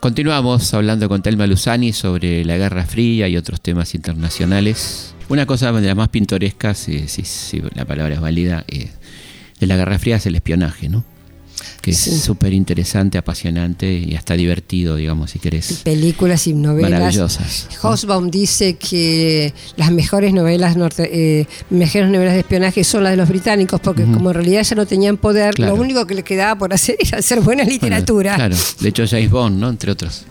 Continuamos hablando con Telma Luzani sobre la Guerra Fría y otros temas internacionales. Una cosa de las más pintorescas, si, la palabra es válida, eh, de la Guerra Fría es el espionaje, ¿no? Que es súper interesante, apasionante y hasta divertido, digamos, si querés. Películas y novelas. Maravillosas. Hosbaum dice que las mejores novelas norte, eh, mejores novelas de espionaje son las de los británicos, porque como en realidad ya no tenían poder, lo único que les quedaba por hacer *laughs* era hacer buena literatura. claro, de hecho James Bond, ¿no? Entre otros.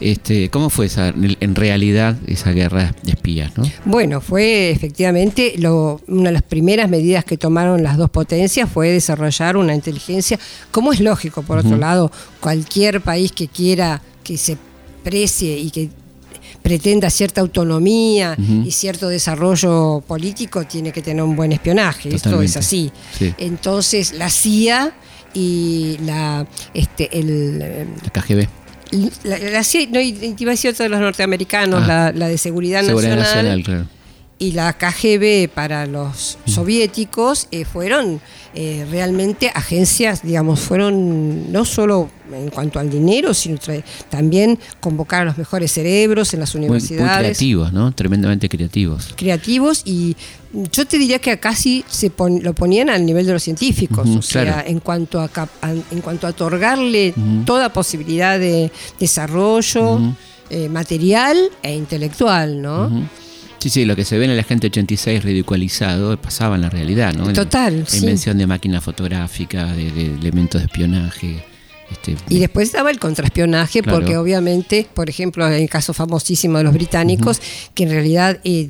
Este, ¿Cómo fue esa, en realidad esa guerra de espías? ¿no? Bueno, fue efectivamente lo, una de las primeras medidas que tomaron las dos potencias fue desarrollar una inteligencia, como es lógico, por otro lado, cualquier país que quiera que se precie y que pretenda cierta autonomía y cierto desarrollo político tiene que tener un buen espionaje, esto es así. Entonces la CIA y la este el la KGB la, la, CIA, no, iba a decir de los norteamericanos, ah. la, de seguridad, nacional, y la KGB para los mm. soviéticos eh, fueron eh, realmente agencias, digamos, fueron no solo en cuanto al dinero, sino también convocar a los mejores cerebros en las universidades. Muy, creativos, ¿no? Tremendamente creativos. Creativos y yo te diría que casi se lo ponían al nivel de los científicos, o sea, en cuanto a, en cuanto a otorgarle toda posibilidad de desarrollo eh, material e intelectual, ¿no? Sí, sí, lo que se ve en el Agente 86 ridiculizado pasaba en la realidad, ¿no? Total. La invención de máquinas fotográficas, de, elementos de espionaje. Este, y después estaba el contraespionaje, porque obviamente, por ejemplo, en el caso famosísimo de los británicos, que en realidad eh,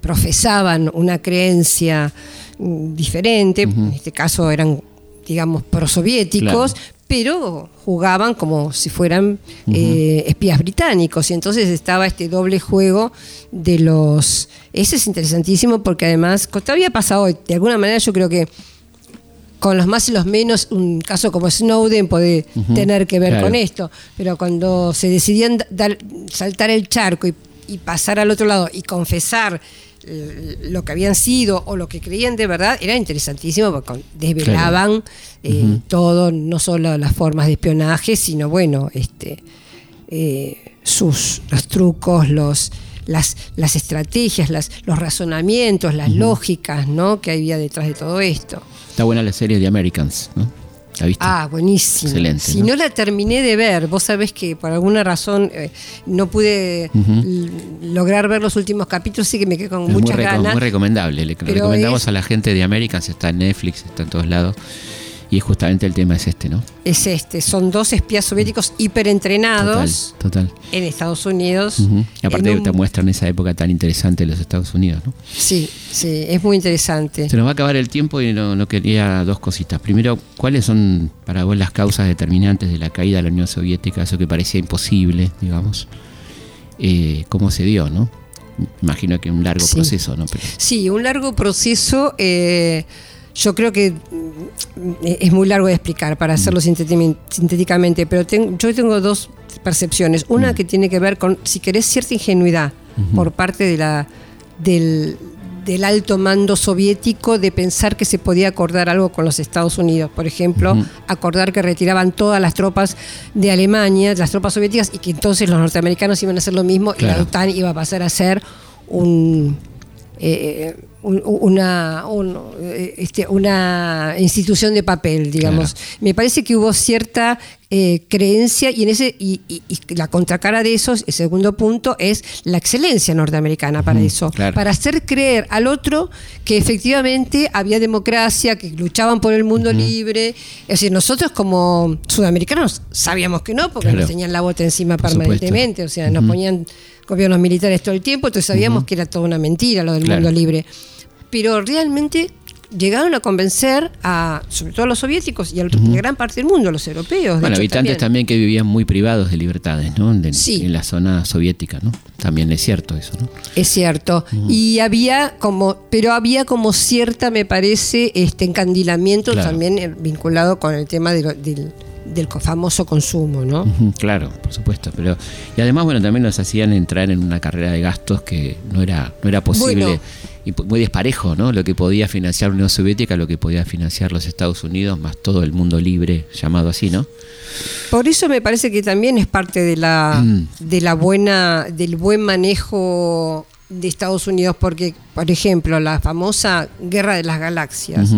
profesaban una creencia mm, diferente, en este caso eran digamos, prosoviéticos, pero jugaban como si fueran eh, espías británicos. Y entonces estaba este doble juego de los... Ese es interesantísimo porque además todavía pasa hoy. De alguna manera yo creo que con los más y los menos, un caso como Snowden puede tener que ver con esto. Pero cuando se decidían dar, saltar el charco y, y pasar al otro lado y confesar lo que habían sido o lo que creían de verdad era interesantísimo porque desvelaban eh, todo, no solo las formas de espionaje, sino bueno, este, eh, sus los trucos, los las, las estrategias, las, los razonamientos, las lógicas ¿no? que había detrás de todo esto. Está buena la serie de Americans, ¿no? Ah, buenísimo. Excelente. Si ¿no? la terminé de ver, vos sabés que por alguna razón eh, no pude lograr ver los últimos capítulos, sí que me quedé con muchas muy ganas. Muy recomendable. Le recomendamos a la gente de Americans, está en Netflix, está en todos lados. Y justamente el tema es este, ¿no? Es este. Son dos espías soviéticos hiperentrenados total, en Estados Unidos. Y aparte te muestran esa época tan interesante de los Estados Unidos, ¿no? Sí, sí, es muy interesante. Se nos va a acabar el tiempo y no, quería dos cositas. Primero, ¿cuáles son para vos las causas determinantes de la caída de la Unión Soviética? Eso que parecía imposible, digamos. Eh, ¿Cómo se dio, no? Imagino que un largo proceso, ¿no? Sí, un largo proceso. Eh, yo creo que mm, es muy largo de explicar para hacerlo mm. sintéticamente, pero yo tengo dos percepciones. Una mm. que tiene que ver con, si querés, cierta ingenuidad por parte de la, del, alto mando soviético de pensar que se podía acordar algo con los Estados Unidos. Por ejemplo, acordar que retiraban todas las tropas de Alemania, las tropas soviéticas, y que entonces los norteamericanos iban a hacer lo mismo y la OTAN iba a pasar a ser un eh, una, este, una institución de papel, digamos. Me parece que hubo cierta eh, creencia y en ese y, y- y la contracara de eso, el segundo punto es la excelencia norteamericana para eso, claro. para hacer creer al otro que efectivamente había democracia, que luchaban por el mundo libre. Es decir, nosotros como sudamericanos sabíamos que no, porque Claro. nos tenían la bota encima Por permanentemente, o sea, nos ponían gobiernos militares todo el tiempo, entonces sabíamos que era toda una mentira lo del Claro. mundo libre. Pero realmente llegaron a convencer a, sobre todo a los soviéticos y a gran parte del mundo, a los europeos. Bueno, habitantes también. que vivían muy privados de libertades, ¿no? De- Sí. En la zona soviética, ¿no? También es cierto eso, ¿no? Es cierto. Y había como, pero había como cierta, me parece, este encandilamiento Claro. también eh, vinculado con el tema de lo- del, del famoso consumo, ¿no? Claro, por supuesto, pero y además bueno también nos hacían entrar en una carrera de gastos que no era no era posible Bueno. Muy desparejo, ¿no? Lo que podía financiar la Unión Soviética, lo que podía financiar los Estados Unidos, más todo el mundo libre llamado así, ¿no? Por eso me parece que también es parte de la, Mm. de la buena, del buen manejo de Estados Unidos, porque, por ejemplo, la famosa Guerra de las Galaxias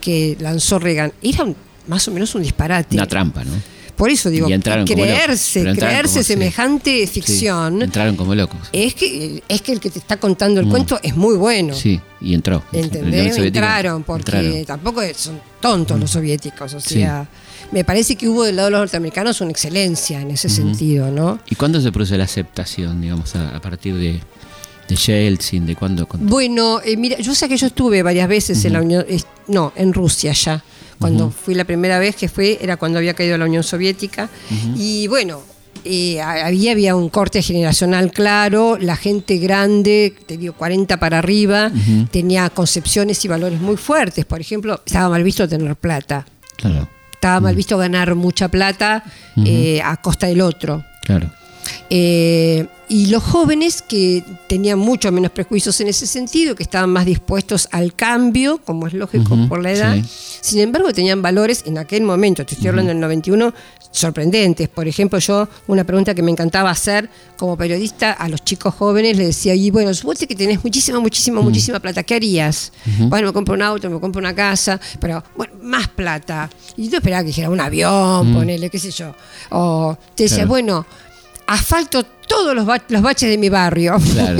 que lanzó Reagan era un- más o menos un disparate. Una trampa, ¿no? Por eso digo, locos, creerse, creerse sí. semejante Sí, ficción, entraron como locos. es que es que el que te está contando el Mm. cuento es muy bueno. Sí, y entró. ¿Entendés? Entraron, porque entraron. tampoco son tontos los soviéticos. O Sí. sea, me parece que hubo del lado de los norteamericanos una excelencia en ese sentido, ¿no? ¿Y cuándo se produce la aceptación, digamos, a, a partir de, de Yeltsin, de cuándo? Bueno, eh, mira, yo sé que yo estuve varias veces en la Unión, no, en Rusia ya. Cuando fui la primera vez que fui era cuando había caído la Unión Soviética. Y bueno, eh, había, había un corte generacional claro, la gente grande, te digo 40 para arriba, tenía concepciones y valores muy fuertes. Por ejemplo, estaba mal visto tener plata. Claro, Estaba mal visto ganar mucha plata eh, a costa del otro. claro. Eh, y los jóvenes que tenían mucho menos prejuicios en ese sentido, que estaban más dispuestos al cambio, como es lógico por la edad, sí. sin embargo tenían valores en aquel momento, te estoy hablando del 91, sorprendentes. Por ejemplo, yo una pregunta que me encantaba hacer como periodista a los chicos jóvenes, le decía, y bueno, suponte que tenés muchísima, muchísima, muchísima plata, ¿qué harías? Bueno, me compro un auto, me compro una casa, pero bueno, más plata. Y yo esperaba que dijera un avión, ponele, qué sé yo. O te decía, Claro. bueno, asfalto todos los, ba- los baches de mi barrio. *laughs* Claro.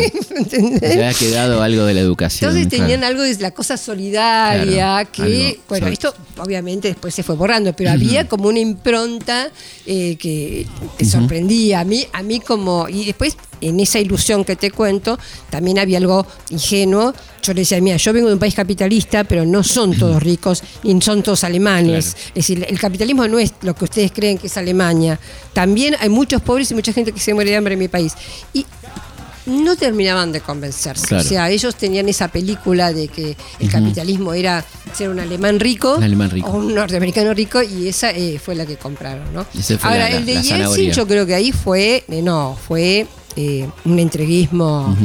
Se ha quedado algo de la educación. Entonces claro. tenían algo de la cosa solidaria, Claro, que, algo bueno, esto obviamente después se fue borrando, pero había como una impronta eh, que, que sorprendía a mí, a mí como, y después en esa ilusión que te cuento, también había algo ingenuo. Yo le decía, mira, yo vengo de un país capitalista, pero no son todos ricos ni son todos alemanes. Claro. Es decir, el capitalismo no es lo que ustedes creen que es Alemania. También hay muchos pobres y mucha gente que se muere de hambre en mi país. Y no terminaban de convencerse. Claro. O sea, ellos tenían esa película de que el capitalismo era ser un alemán rico, Un alemán rico. o un norteamericano rico y esa eh, fue la que compraron, ¿no? Ahora, la- el de Yeltsin yo creo que ahí fue, eh, no, fue eh, un entreguismo,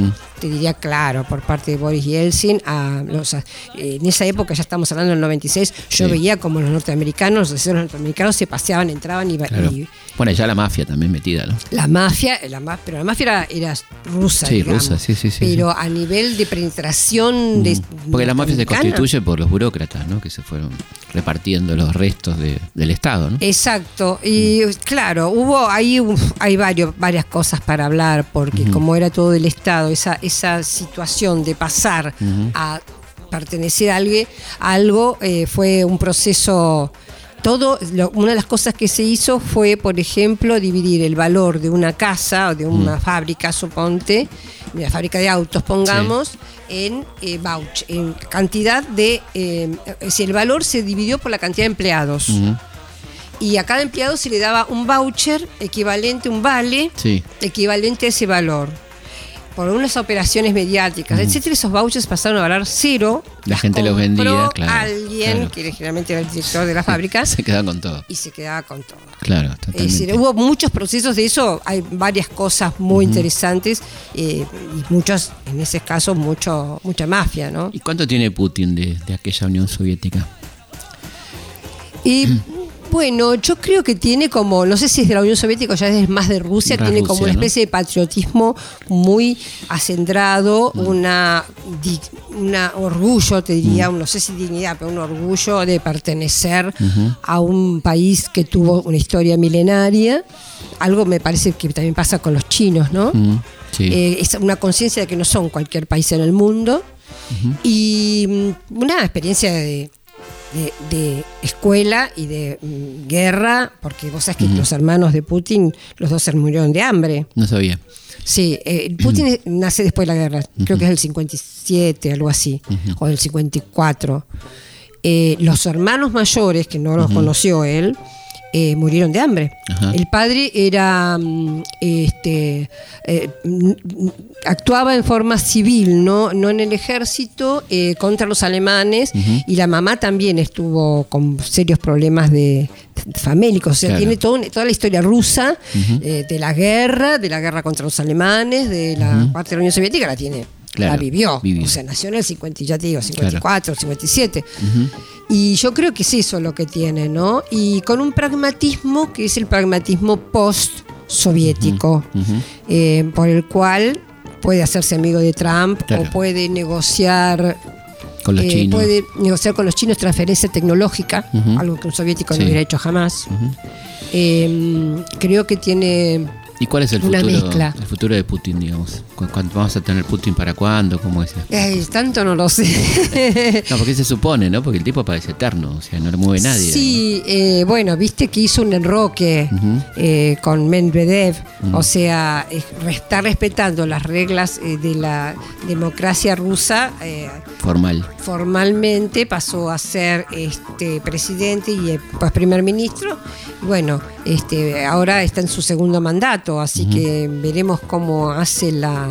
te diría claro, por parte de Boris Yeltsin. A los, a- eh, en esa época, ya estamos hablando del 96, yo Sí. veía como los norteamericanos, los norteamericanos se paseaban, entraban y, Claro. y Bueno, ya la mafia también metida, ¿no? la mafia, la pero la mafia era, era rusa, Sí, digamos. rusa, sí, sí, sí, Pero a nivel de penetración de Porque la mafia se constituye por los burócratas, ¿no? Que se fueron repartiendo los restos de- del Estado, ¿no? Exacto, y claro, hubo ahí hay varios, varias cosas para hablar, porque como era todo del Estado, esa, esa situación de pasar a pertenecer a algo, a algo eh, fue un proceso. Todo, lo- una de las cosas que se hizo fue, por ejemplo, dividir el valor de una casa o de una fábrica, suponte, de una fábrica de autos, pongamos, en eh, vouch, en cantidad de, eh, es decir, el valor se dividió por la cantidad de empleados y a cada empleado se le daba un voucher equivalente, un vale Sí. equivalente a ese valor. Por unas operaciones mediáticas, etcétera, esos vouchers pasaron a valer cero. La gente los vendía, claro, Alguien, claro. que generalmente era el director de la *laughs* fábrica, *laughs* Se quedan con todo. y se quedaba con todo. Claro, Es totalmente. decir, hubo muchos procesos de eso, hay varias cosas muy interesantes eh, y muchos, en ese caso, mucho, mucha mafia, ¿no? ¿Y cuánto tiene Putin de, de aquella Unión Soviética? Y *clears throat* Bueno, yo creo que tiene como, no sé si es de la Unión Soviética o ya es más de Rusia, tiene Rusia, como una ¿no? especie de patriotismo muy acendrado, Mm. una, una orgullo, te diría, un- no sé si dignidad, pero un orgullo de pertenecer a un país que tuvo una historia milenaria. Algo me parece que también pasa con los chinos, ¿no? Mm, sí. Eh, es una conciencia de que no son cualquier país en el mundo y mm, una experiencia de, de- de escuela y de mm, guerra, porque vos sabés que los hermanos de Putin, los dos se murieron de hambre. no sabía. Sí, eh, Putin nace después de la guerra, creo que es del 57, algo así, o del 54. Eh, los hermanos mayores, que no los conoció él, eh, murieron de hambre. Ajá. El padre era, mm, este, eh, actuaba en forma civil, no, no en el ejército, eh, contra los alemanes, y la mamá también estuvo con serios problemas de, famélicos. O sea, Claro. tiene todo toda la historia rusa eh, de la guerra, de la guerra contra los alemanes, de la parte de la Unión Soviética, la tiene. Claro, la vivió. vivió. O sea, nació en el 50, ya te digo, 54, 57. Y yo creo que es eso lo que tiene, ¿no? Y con un pragmatismo que es el pragmatismo post-soviético, eh, por el cual puede hacerse amigo de Trump Claro. o puede negociar Con los eh, chinos. puede negociar con los chinos transferencia tecnológica, algo que un soviético Sí. no hubiera hecho jamás. Eh, creo que tiene ¿Y cuál es el una futuro, mezcla. el futuro de Putin, digamos? ¿Cu- cuánto ¿Vamos a tener Putin para cuándo? ¿Cómo es? Ay, tanto no lo sé. *laughs* No, porque se supone, ¿no? Porque el tipo parece eterno, o sea, no le mueve nadie. Sí, eh, bueno, viste que hizo un enroque eh, con Medvedev, o sea, es- está respetando las reglas eh, de la democracia rusa. Formal. formalmente pasó a ser este presidente y pues primer ministro. Bueno, este ahora está en su segundo mandato, así que veremos cómo hace la.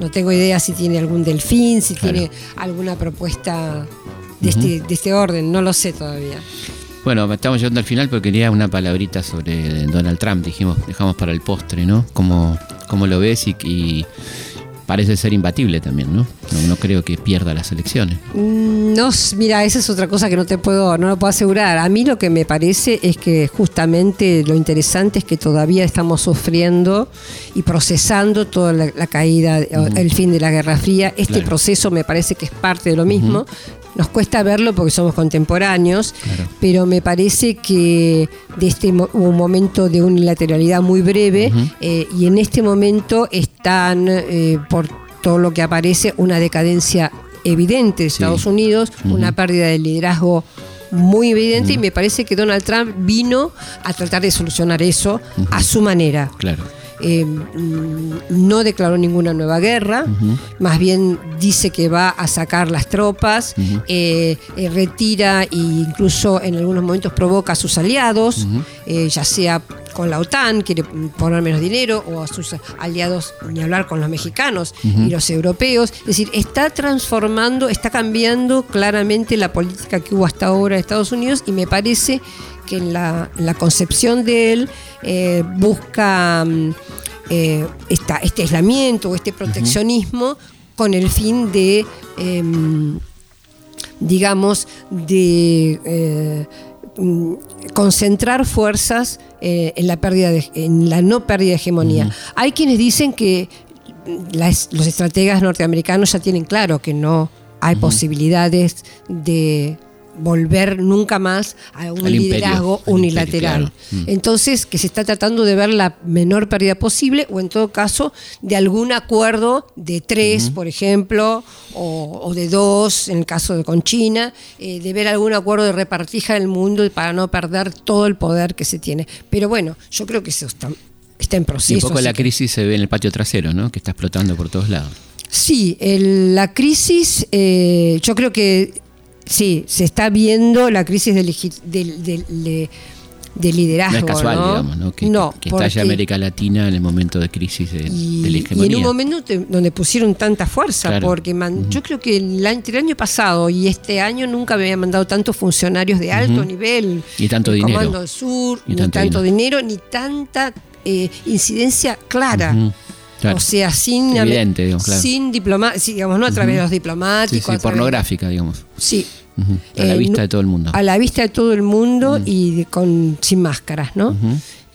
No tengo idea si tiene algún delfín, si Claro. tiene alguna propuesta de, este, de este orden, no lo sé todavía. Bueno, estamos llegando al final, pero quería una palabrita sobre Donald Trump. Dijimos, dejamos para el postre, ¿no? ¿Cómo, cómo lo ves? Y, y parece ser imbatible también, ¿no? ¿no? no creo que pierda las elecciones. Mm, No, mira, esa es otra cosa que no te puedo, no lo puedo asegurar. A mí lo que me parece es que justamente lo interesante es que todavía estamos sufriendo y procesando toda la, la caída, el fin de la Guerra Fría. Este Claro. proceso me parece que es parte de lo mismo. Nos cuesta verlo porque somos contemporáneos, Claro. pero me parece que de este mo- hubo un momento de unilateralidad muy breve eh, y en este momento están, eh, por todo lo que aparece, una decadencia evidente de Estados Unidos, una pérdida de liderazgo muy evidente y me parece que Donald Trump vino a tratar de solucionar eso a su manera. Claro. Eh, mm, no declaró ninguna nueva guerra, más bien dice que va a sacar las tropas, eh, eh, retira e incluso en algunos momentos provoca a sus aliados, ya sea con la OTAN, quiere poner menos dinero, o a sus aliados, ni hablar con los mexicanos y los europeos. Es decir, está transformando, está cambiando claramente la política que hubo hasta ahora en Estados Unidos y me parece que en la, en la concepción de él eh, busca mm, eh, esta- este aislamiento o este proteccionismo con el fin de, em, digamos, de eh, mm, concentrar fuerzas en la pérdida de- en la no pérdida de hegemonía. Hay quienes dicen que las- los estrategas norteamericanos ya tienen claro que no hay posibilidades de volver nunca más a un imperio, liderazgo al unilateral. imperio, claro. Mm. Entonces, que se está tratando de ver la menor pérdida posible o en todo caso de algún acuerdo de tres, por ejemplo, o, o de dos, en el caso de con China, eh, de ver algún acuerdo de repartija del mundo para no perder todo el poder que se tiene. Pero bueno, yo creo que eso está, está en proceso. Y un poco la que- crisis se ve en el patio trasero, ¿no? Que está explotando por todos lados. Sí, el- la crisis, eh, yo creo que sí, se está viendo la crisis del, del- del- de, de liderazgo. No es casual, ¿no? digamos, ¿no? Que, No, que porque- América Latina en el momento de crisis de, y, de la y en un momento te- donde pusieron tanta fuerza, Claro. porque man- yo creo que el, entre el año pasado y este año nunca me habían mandado tantos funcionarios de alto nivel. Y tanto el dinero. Comando del Sur, Y ni tanto tanto, dinero. ni tanta eh, incidencia clara. Claro. O sea, sin, Evidente, digamos, claro. sin diploma, sí, digamos, no a través de los Sí, diplomáticos. sí, través- pornográfica, digamos. Sí, Ujú. A la Eh, vista de todo el mundo. A la vista de todo el mundo y de- con, sin máscaras, ¿no?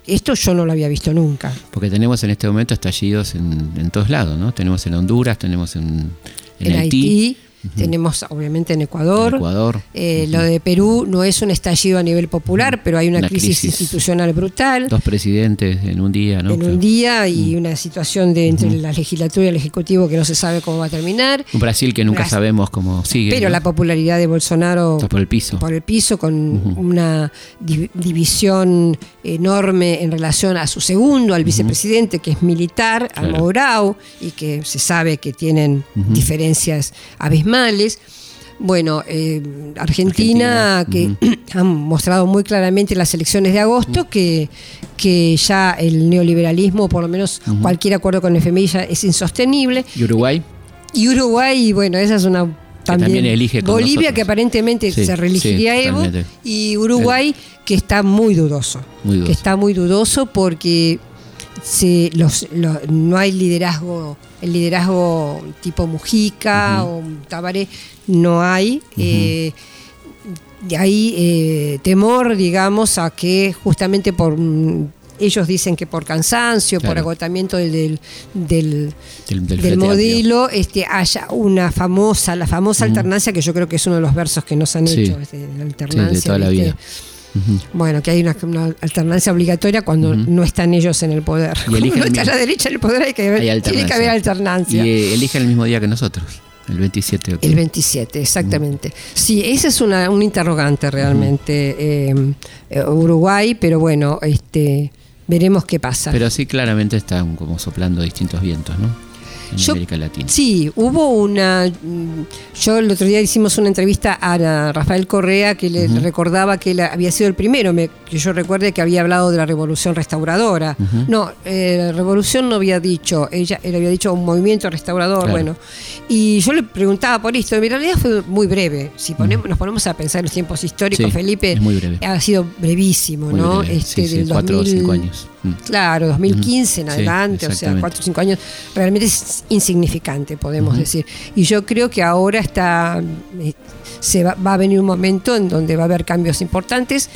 Esto yo no lo había visto nunca. Porque tenemos en este momento estallidos en, en todos lados, ¿no? Tenemos en Honduras, tenemos en, en En, Haití, Haití, tenemos obviamente en Ecuador. Eh, Lo de Perú no es un estallido a nivel popular, pero hay una, Una crisis, crisis. institucional brutal. Dos presidentes en un día, ¿no? en Claro. un día y una situación de entre la legislatura y el ejecutivo que no se sabe cómo va a terminar. Un Brasil que nunca Brasil. sabemos cómo sigue. Pero ¿no? la popularidad de Bolsonaro Está por el piso. por el piso con una di- división enorme en relación a su segundo, al vicepresidente, que es militar, a. Mourão, y que se sabe que tienen diferencias abismales. Bueno, eh, Argentina, Argentina, que *clears throat* han mostrado muy claramente en las elecciones de agosto que, que ya el neoliberalismo, por lo menos cualquier acuerdo con el FMI, ya es insostenible. ¿Y Uruguay? Y Uruguay, bueno, esa es una también. también elige Bolivia, nosotros. que aparentemente Sí, se reelegiría sí, Evo. totalmente. Y Uruguay, que está muy dudoso. Muy dudoso. Que está muy dudoso porque se, los, lo- no hay liderazgo, el liderazgo tipo Mujica o Tabaré, no hay. eh, y hay eh, temor, digamos, a que justamente por. mm, ellos dicen que por cansancio, por agotamiento del, del, del- modelo este, haya una famosa, la famosa alternancia, que yo creo que es uno de los versos que nos han Sí. hecho, este, la alternancia. Sí, de toda la ¿viste? Bueno, que hay una, una alternancia obligatoria cuando no están ellos en el poder. Y *laughs* Cuando eligen no el está mismo- la derecha en el poder hay que Hay tiene que haber alternancia. Y eh, eligen el mismo día que nosotros, el 27 de octubre. El 27, exactamente. Sí, ese es una, un interrogante realmente. eh, eh, Uruguay, pero bueno, este veremos qué pasa. Pero sí, claramente están como soplando distintos vientos, ¿no? En Yo- América Latina. Sí, hubo una. mm, Yo el otro día hicimos una entrevista a Rafael Correa que le recordaba que él había sido el primero, me- que yo recuerde que había hablado de la revolución restauradora. No, eh, revolución no había dicho, ella él había dicho un movimiento restaurador, Claro. bueno. Y yo le preguntaba por esto, en realidad fue muy breve. Si ponemos, nos ponemos a pensar en los tiempos históricos, Sí, Felipe ha sido brevísimo, Muy ¿no? breve, Este, sí, sí, del cuatro o 2000, cinco años. Mm. Claro, 2015 en adelante, o sea, cuatro o cinco años, realmente es insignificante, podemos decir. Y yo creo que ahora está, eh, se va, va a venir un momento en donde va a haber cambios importantes.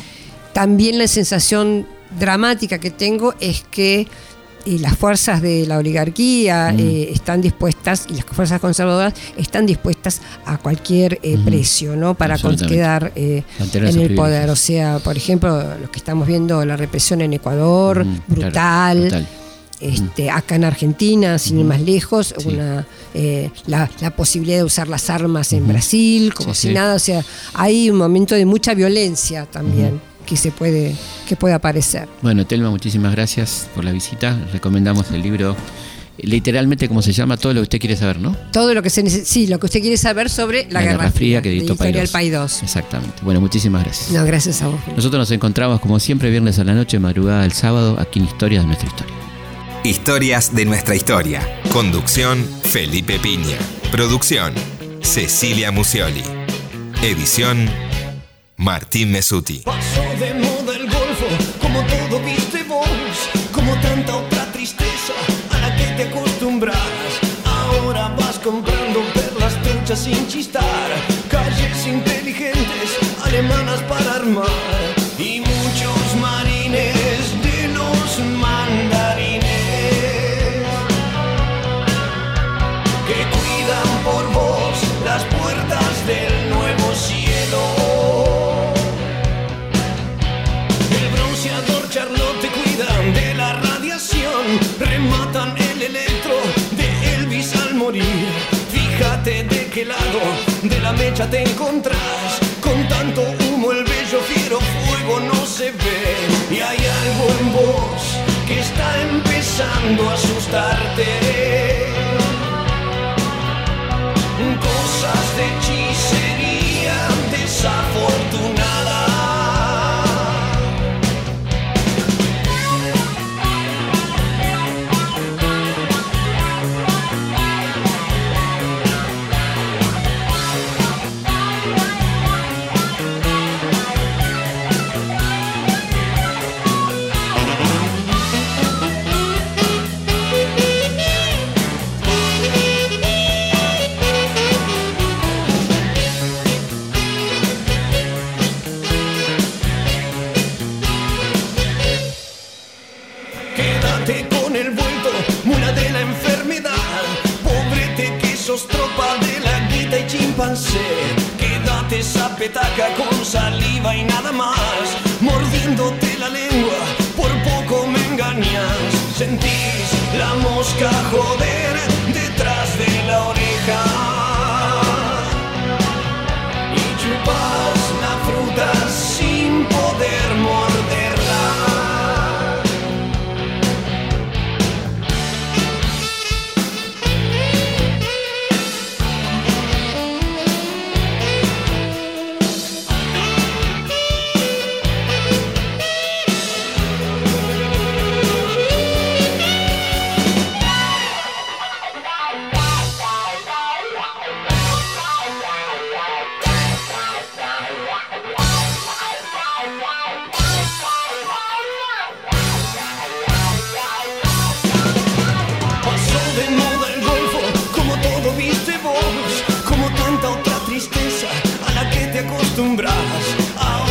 También la sensación dramática que tengo es que eh, las fuerzas de la oligarquía eh, están dispuestas, y las fuerzas conservadoras están dispuestas a cualquier eh, precio, ¿no? Para quedar eh, en el poder. O sea, por ejemplo, lo que estamos viendo, la represión en Ecuador, claro, brutal. Este, acá en Argentina, sin ir más lejos, Sí. una, eh, la, la posibilidad de usar las armas en Brasil, como Sí, si sí. nada, o sea, hay un momento de mucha violencia también que se puede, que puede aparecer. Bueno, Telma, muchísimas gracias por la visita. Recomendamos el libro, literalmente como se llama, todo lo que usted quiere saber, ¿no? Todo lo que se sí, lo que usted quiere saber sobre la, Guerra, Fría, que editó Paidós. Paidós. Exactamente. Bueno, muchísimas gracias. No, gracias a vos. Nosotros nos encontramos como siempre viernes a la noche, madrugada del sábado, aquí en Historias de nuestra historia. Historias de nuestra historia. Conducción, Felipe Piña. Producción, Cecilia Musioli. Edición, Martín Mesuti. Pasó de moda el golfo, como todo viste vos, como tanta otra tristeza a la que te acostumbras. Ahora vas comprando perlas truchas sin chistar, calles inteligentes, alemanas para armar, la mecha te encontrás, con tanto humo el bello fiero fuego no se ve. Y hay algo en vos que está empezando a asustarte.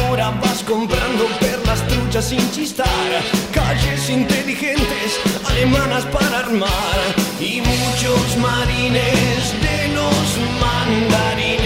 ahora vas comprando perlas truchas sin chistar, calles inteligentes alemanas para armar y muchos marines de los mandarines.